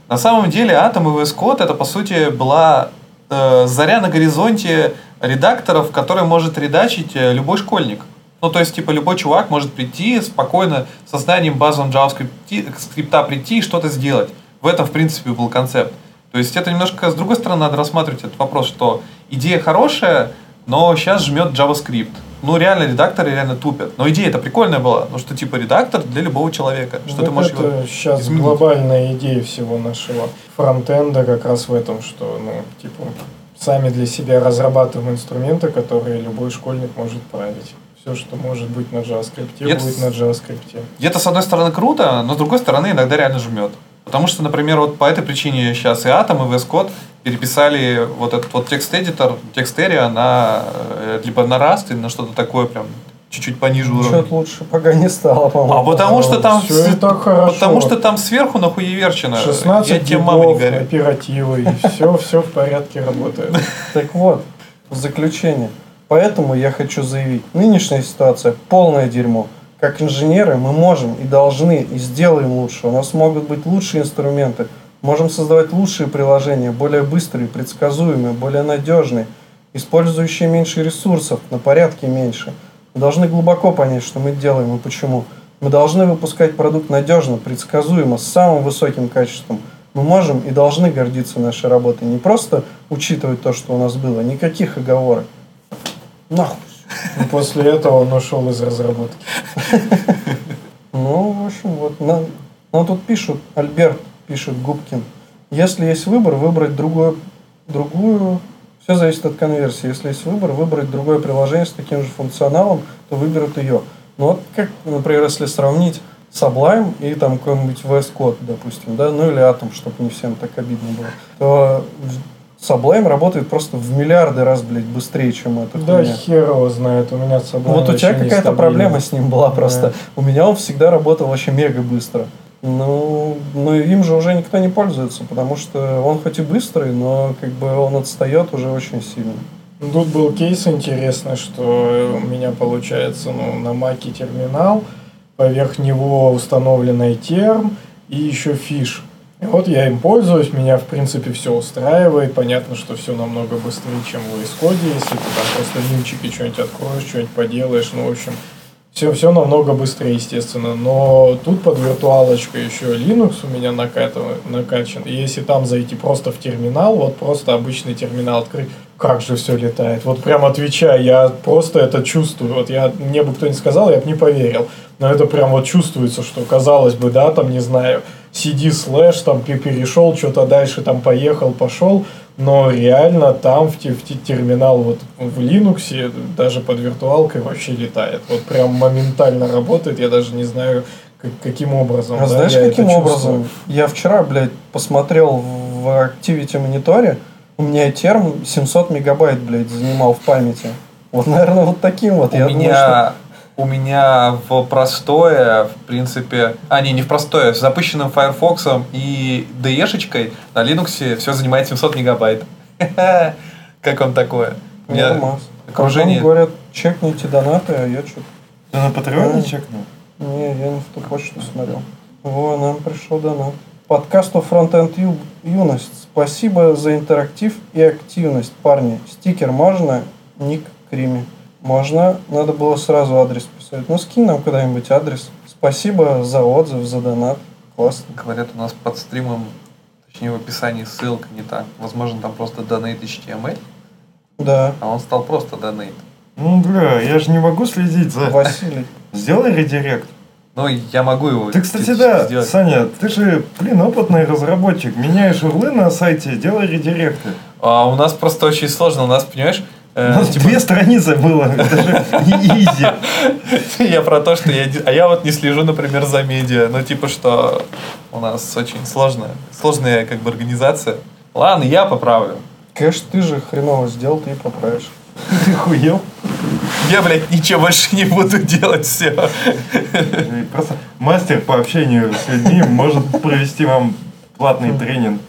На самом деле, Atom и VS Code это, по сути, была э, заря на горизонте редакторов, который может редачить э, любой школьник. Ну, то есть, типа, любой чувак может прийти спокойно со знанием базового JavaScript скрипта прийти и что-то сделать. В этом, в принципе, был концепт. То есть, это немножко, с другой стороны, надо рассматривать этот вопрос, что идея хорошая, но сейчас жмет JavaScript. Ну, реально, редакторы реально тупят. Но идея это прикольная была. Ну, что, типа, редактор для любого человека. Что Вот ты можешь это его сейчас изменить. глобальная идея всего нашего фронтенда как раз в этом, что, ну, типа, сами для себя разрабатываем инструменты, которые любой школьник может править. Все, что может быть на JavaScript, Это будет на JavaScript. И это, с одной стороны, круто, но с другой стороны, иногда реально жмет. Потому что, например, вот по этой причине сейчас и Atom, и VS Code переписали вот этот вот текст-эдитор, текст-эрия на э, либо на Rust, или на что-то такое прям чуть-чуть пониже уровня. Чё-то лучше пока не стало, по-моему. А потому что там Всё и так хорошо. потому что там сверху нахуеверчено. 16 Я тебе мама не гигов, горю. оперативы, и все, все в порядке работает. Так вот, в заключение. Поэтому я хочу заявить, нынешняя ситуация полное дерьмо. Как инженеры мы можем и должны и сделаем лучше. У нас могут быть лучшие инструменты. Можем создавать лучшие приложения, более быстрые, предсказуемые, более надежные, использующие меньше ресурсов, на порядке меньше. Мы должны глубоко понять, что мы делаем и почему. Мы должны выпускать продукт надежно, предсказуемо, с самым высоким качеством. Мы можем и должны гордиться нашей работой. Не просто учитывать то, что у нас было, никаких оговорок. Нахуй. И после этого он ушел из разработки. Ну, в общем, вот. На, ну, тут пишут, Альберт пишет Губкин. Если есть выбор, выбрать другую, другую, все зависит от конверсии. Если есть выбор, выбрать другое приложение с таким же функционалом, то выберут ее. Ну, вот как, например, если сравнить Sublime и там какой-нибудь VS Code, допустим, да, ну или Atom, чтобы не всем так обидно было, то Sublime работает просто в миллиарды раз, блядь, быстрее, чем это. Да хер его знает, у меня собой Вот у тебя какая-то проблема с ним была просто. У меня он всегда работал вообще мега быстро. Ну, ну им же уже никто не пользуется, потому что он хоть и быстрый, но как бы он отстает уже очень сильно. Тут был кейс интересный, что у меня получается ну, на маке терминал, поверх него установленный терм и еще фиш. И вот я им пользуюсь, меня в принципе все устраивает. Понятно, что все намного быстрее, чем в Code, если ты там просто линчики что-нибудь откроешь, что-нибудь поделаешь. Ну, в общем, все, все намного быстрее, естественно. Но тут под виртуалочкой еще Linux у меня накатан, накачан. И если там зайти просто в терминал, вот просто обычный терминал открыть, как же все летает. Вот прям отвечаю, я просто это чувствую. Вот я, мне бы кто-нибудь сказал, я бы не поверил. Но это прям вот чувствуется, что казалось бы, да, там, не знаю, CD слэш, там перешел, что-то дальше там поехал, пошел, но реально там в, в терминал вот в Linux даже под виртуалкой вообще летает. Вот прям моментально работает, я даже не знаю, как, каким образом. А да, знаешь, я каким это образом? чувствую. Я вчера, блядь, посмотрел в Activity мониторе, у меня терм 700 мегабайт, блядь, занимал в памяти. Вот, наверное, вот таким вот. У Я думаю, меня, у меня в простое, в принципе... А, не, не в простое, с запущенным Firefox и DE-шечкой на Linux все занимает 700 мегабайт. Как вам такое? У что меня нормас. окружение... Потом говорят, чекните донаты, а я что-то... Ты на Патреоне чекнул? Не, я не в ту почту смотрел. Во, нам пришел донат. Подкасту Фронтенд Ю- Юность. Спасибо за интерактив и активность, парни. Стикер можно? Ник Крими. Можно. Надо было сразу адрес писать. Ну, скинь нам куда-нибудь адрес. Спасибо за отзыв, за донат. Классно. Говорят, у нас под стримом, точнее в описании ссылка не так. Возможно, там просто donate HTML, Да. а он стал просто donate. Ну, бля, я же не могу следить за... Василий. Сделай редирект. Ну, я могу его Ты, кстати, да, сделать. Саня, ты же, блин, опытный разработчик. Меняешь урлы на сайте, делай редиректы. А у нас просто очень сложно. У нас, понимаешь, э, нас типа, две страницы было. Это же изи. я про то, что я... А я вот не слежу, например, за медиа. Ну, типа, что у нас очень сложная, сложная как бы организация. Ладно, я поправлю. Конечно, ты же хреново сделал, ты и поправишь. Ты хуел? Я, блядь, ничего больше не буду делать, все. Просто мастер по общению с людьми может провести вам платный тренинг.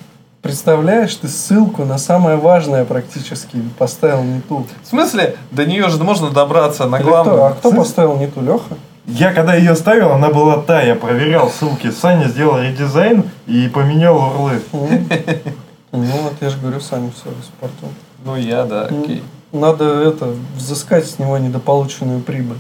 Представляешь, ты ссылку на самое важное практически поставил не ту. В смысле? До нее же можно добраться на Или кто? А главную. кто поставил не ту, Леха? Я когда ее ставил, она была та, я проверял ссылки. Саня сделал редизайн и поменял урлы. Ну, вот я же говорю, сами все испортил. Ну, я, да, окей. Надо это, взыскать с него недополученную прибыль.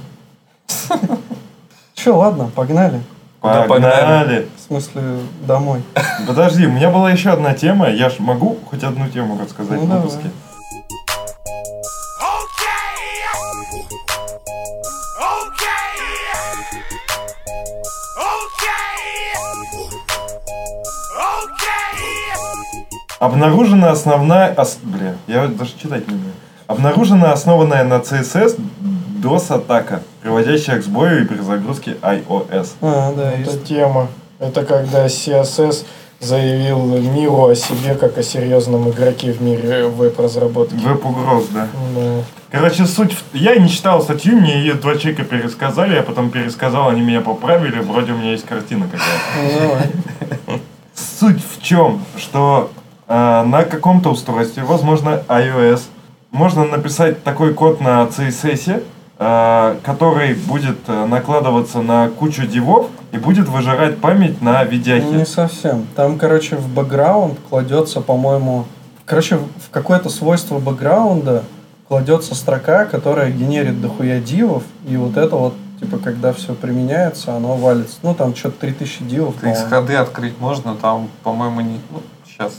Че, ладно, погнали. Погнали. Смысле, домой. Подожди, у меня была еще одна тема. Я ж могу хоть одну тему рассказать Ну, в давай. выпуске? Обнаружена основная... ос- Бля, я даже читать не умею. Обнаружена основанная на CSS DOS-атака, приводящая к сбою и перезагрузке iOS. А, да, Это есть. тема. Это когда CSS заявил миру о себе как о серьезном игроке в мире веб-разработки. Веб-угроз, да. Да. Короче, суть... в- Я не читал статью, мне ее два человека пересказали, я потом пересказал, они меня поправили, вроде у меня есть картина какая-то. Ну. Суть в чем, что э, на каком-то устройстве, возможно, iOS, можно написать такой код на CSS, который будет э, накладываться на кучу дивов и будет выжирать память на видяхе. Не совсем. Там, короче, в бэкграунд кладется, по-моему, короче, в какое-то свойство бэкграунда кладется строка, которая генерит дохуя дивов, и вот это вот, типа, когда все применяется, оно валится. Ну, там что-то 3000 дивов, Ты ходы открыть можно, там, по-моему, не... Ну, сейчас.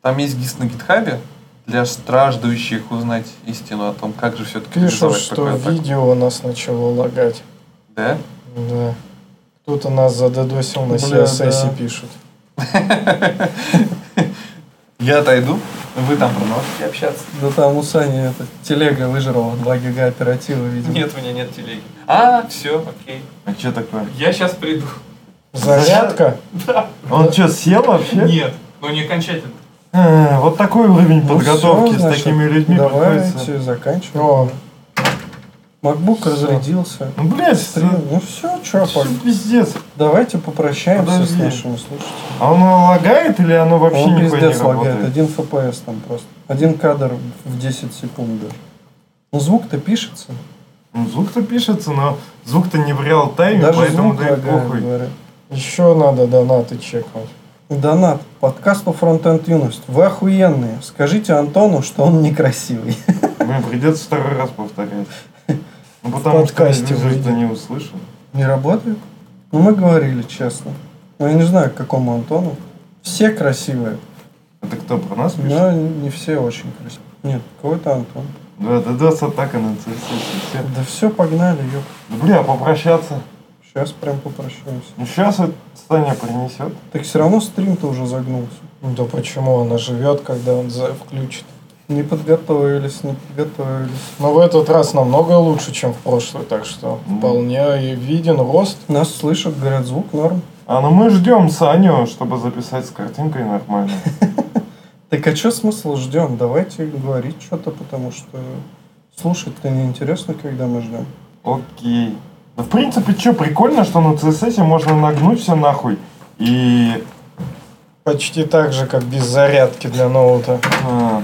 Там есть гис на гитхабе для страждущих узнать истину о том, как же все-таки Пишут, что видео у нас начало лагать. Да? Да. Кто-то нас задодосил на CSS да. пишут. Я отойду, вы там продолжите общаться. Да там у Сани это, телега выжрала 2 гига оперативы, видимо. Нет, у меня нет телеги. А, все, окей. А что такое? Я сейчас приду. Зарядка? Он что, сел вообще? Нет, но не окончательно. А, Вот такой уровень Ну подготовки всё, с значит, такими людьми приходится. Давайте заканчиваем. О, MacBook разрядился. Ну, блядь, Стрим. Ну все, чё, пог- пиздец. давайте попрощаемся Подожди. с нашими слушателями. А оно лагает или оно вообще Он не пиздец лагает, работает? один FPS там просто. Один кадр в 10 секунд даже. Ну звук-то пишется. Ну, звук-то пишется, но звук-то не в реал-тайме, поэтому да и лагает, похуй. говорят. еще надо донаты чекнуть. Донат. Подкаст по фронтенд юность. Вы охуенные. Скажите Антону, что он некрасивый. Блин, придется второй раз повторять. Ну, потому что подкасте люди не услышат. Не работает? Ну мы говорили честно. Ну я не знаю, к какому Антону. Все красивые, Это кто про нас пишет? но не все очень красивые. Нет, какой-то Антон. Да, DDoS атака на CSS. Все. Да все, погнали, ёп. Да, бля, попрощаться. Сейчас прям попрощаемся. Ну, сейчас это Саня принесет. Так все равно стрим-то уже загнулся. Ну да почему она живет, когда он за- включит? Не подготовились, не подготовились. Но в этот раз намного лучше, чем в прошлый, так что Мгм. вполне виден рост. Нас слышат, говорят, звук норм. А ну мы ждем Саню, чтобы записать с картинкой нормально. Так а что смысл ждем? Давайте говорить что-то, потому что слушать-то неинтересно, когда мы ждем. Окей. Да, в принципе, что, прикольно, что на CSS можно нагнуть все нахуй. И... Почти так же, как без зарядки для ноута. а,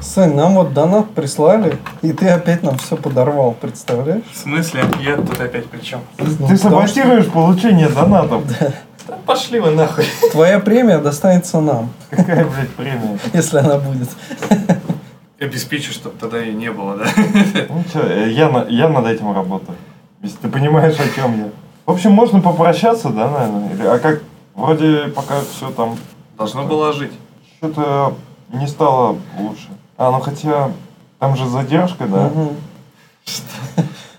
Сань, нам вот донат прислали, и ты опять нам все подорвал, представляешь? В смысле? Я тут опять при чем? ты Ну, потому саботируешь получение донатов. пошли вы нахуй. Твоя премия достанется нам, Какая, блядь, премия? если она будет. Обеспечу, чтобы тогда и не было, да? Ну что, я, на- я над этим работаю. Если ты понимаешь, о чем я. В общем, можно попрощаться, да, наверное? Или- а как? Вроде пока все там... Должно было жить. Что-то не стало лучше. А, ну хотя... Там же задержка, да?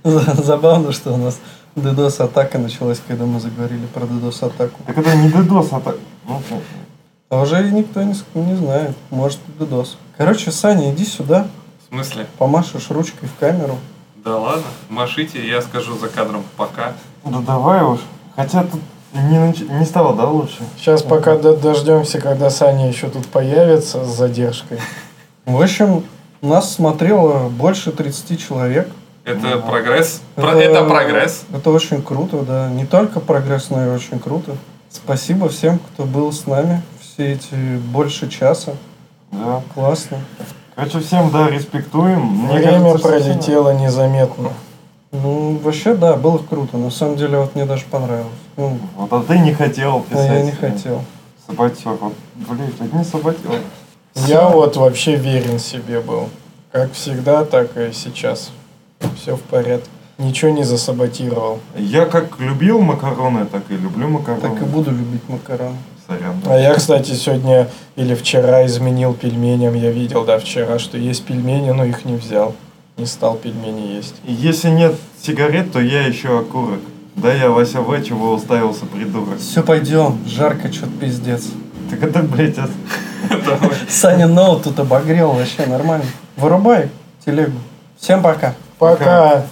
За- Забавно, что у нас DDoS атака началась, когда мы заговорили про DDoS атаку. Так это не DDoS, а так... Ну, А уже никто не, не знает, может и DDoS. Короче, Саня, иди сюда, В смысле? помашешь ручкой в камеру. Да ладно, машите, я скажу за кадром пока. да давай уж. Хотя тут не, нач- не стало, да, лучше? Сейчас пока до- дождемся, когда Саня еще тут появится с задержкой. В общем, нас смотрело больше 30 человек. Это прогресс. Про- Это прогресс. Это очень круто, да. Не только прогресс, но и очень круто. Спасибо всем, кто был с нами все эти больше часа. Да. Классно. Короче, всем, да, респектуем. Мне Время кажется, пролетело незаметно. Ну, вообще, да, было круто. На самом деле, вот мне даже понравилось. Ну. Вот, а ты не хотел а писать. я не хотел. Саботер. Вот, блядь, одни саботеры. Я вот вообще верен себе был. Как всегда, так и сейчас. Все в порядке. Ничего не засаботировал. Я как любил макароны, так и люблю макароны. Так и буду любить макароны. Сорян. А я, кстати, сегодня или вчера изменил пельменям. Я видел, да, вчера, что есть пельмени, но их не взял. Не стал пельмени есть. И Если нет сигарет, то я еще окурок. Да я Вася В, чего уставился, придурок. Все, пойдем. Жарко, что-то пиздец. Так это, блядь, от- Саня ноут тут обогрел вообще нормально. Вырубай телегу. Всем пока. Пока.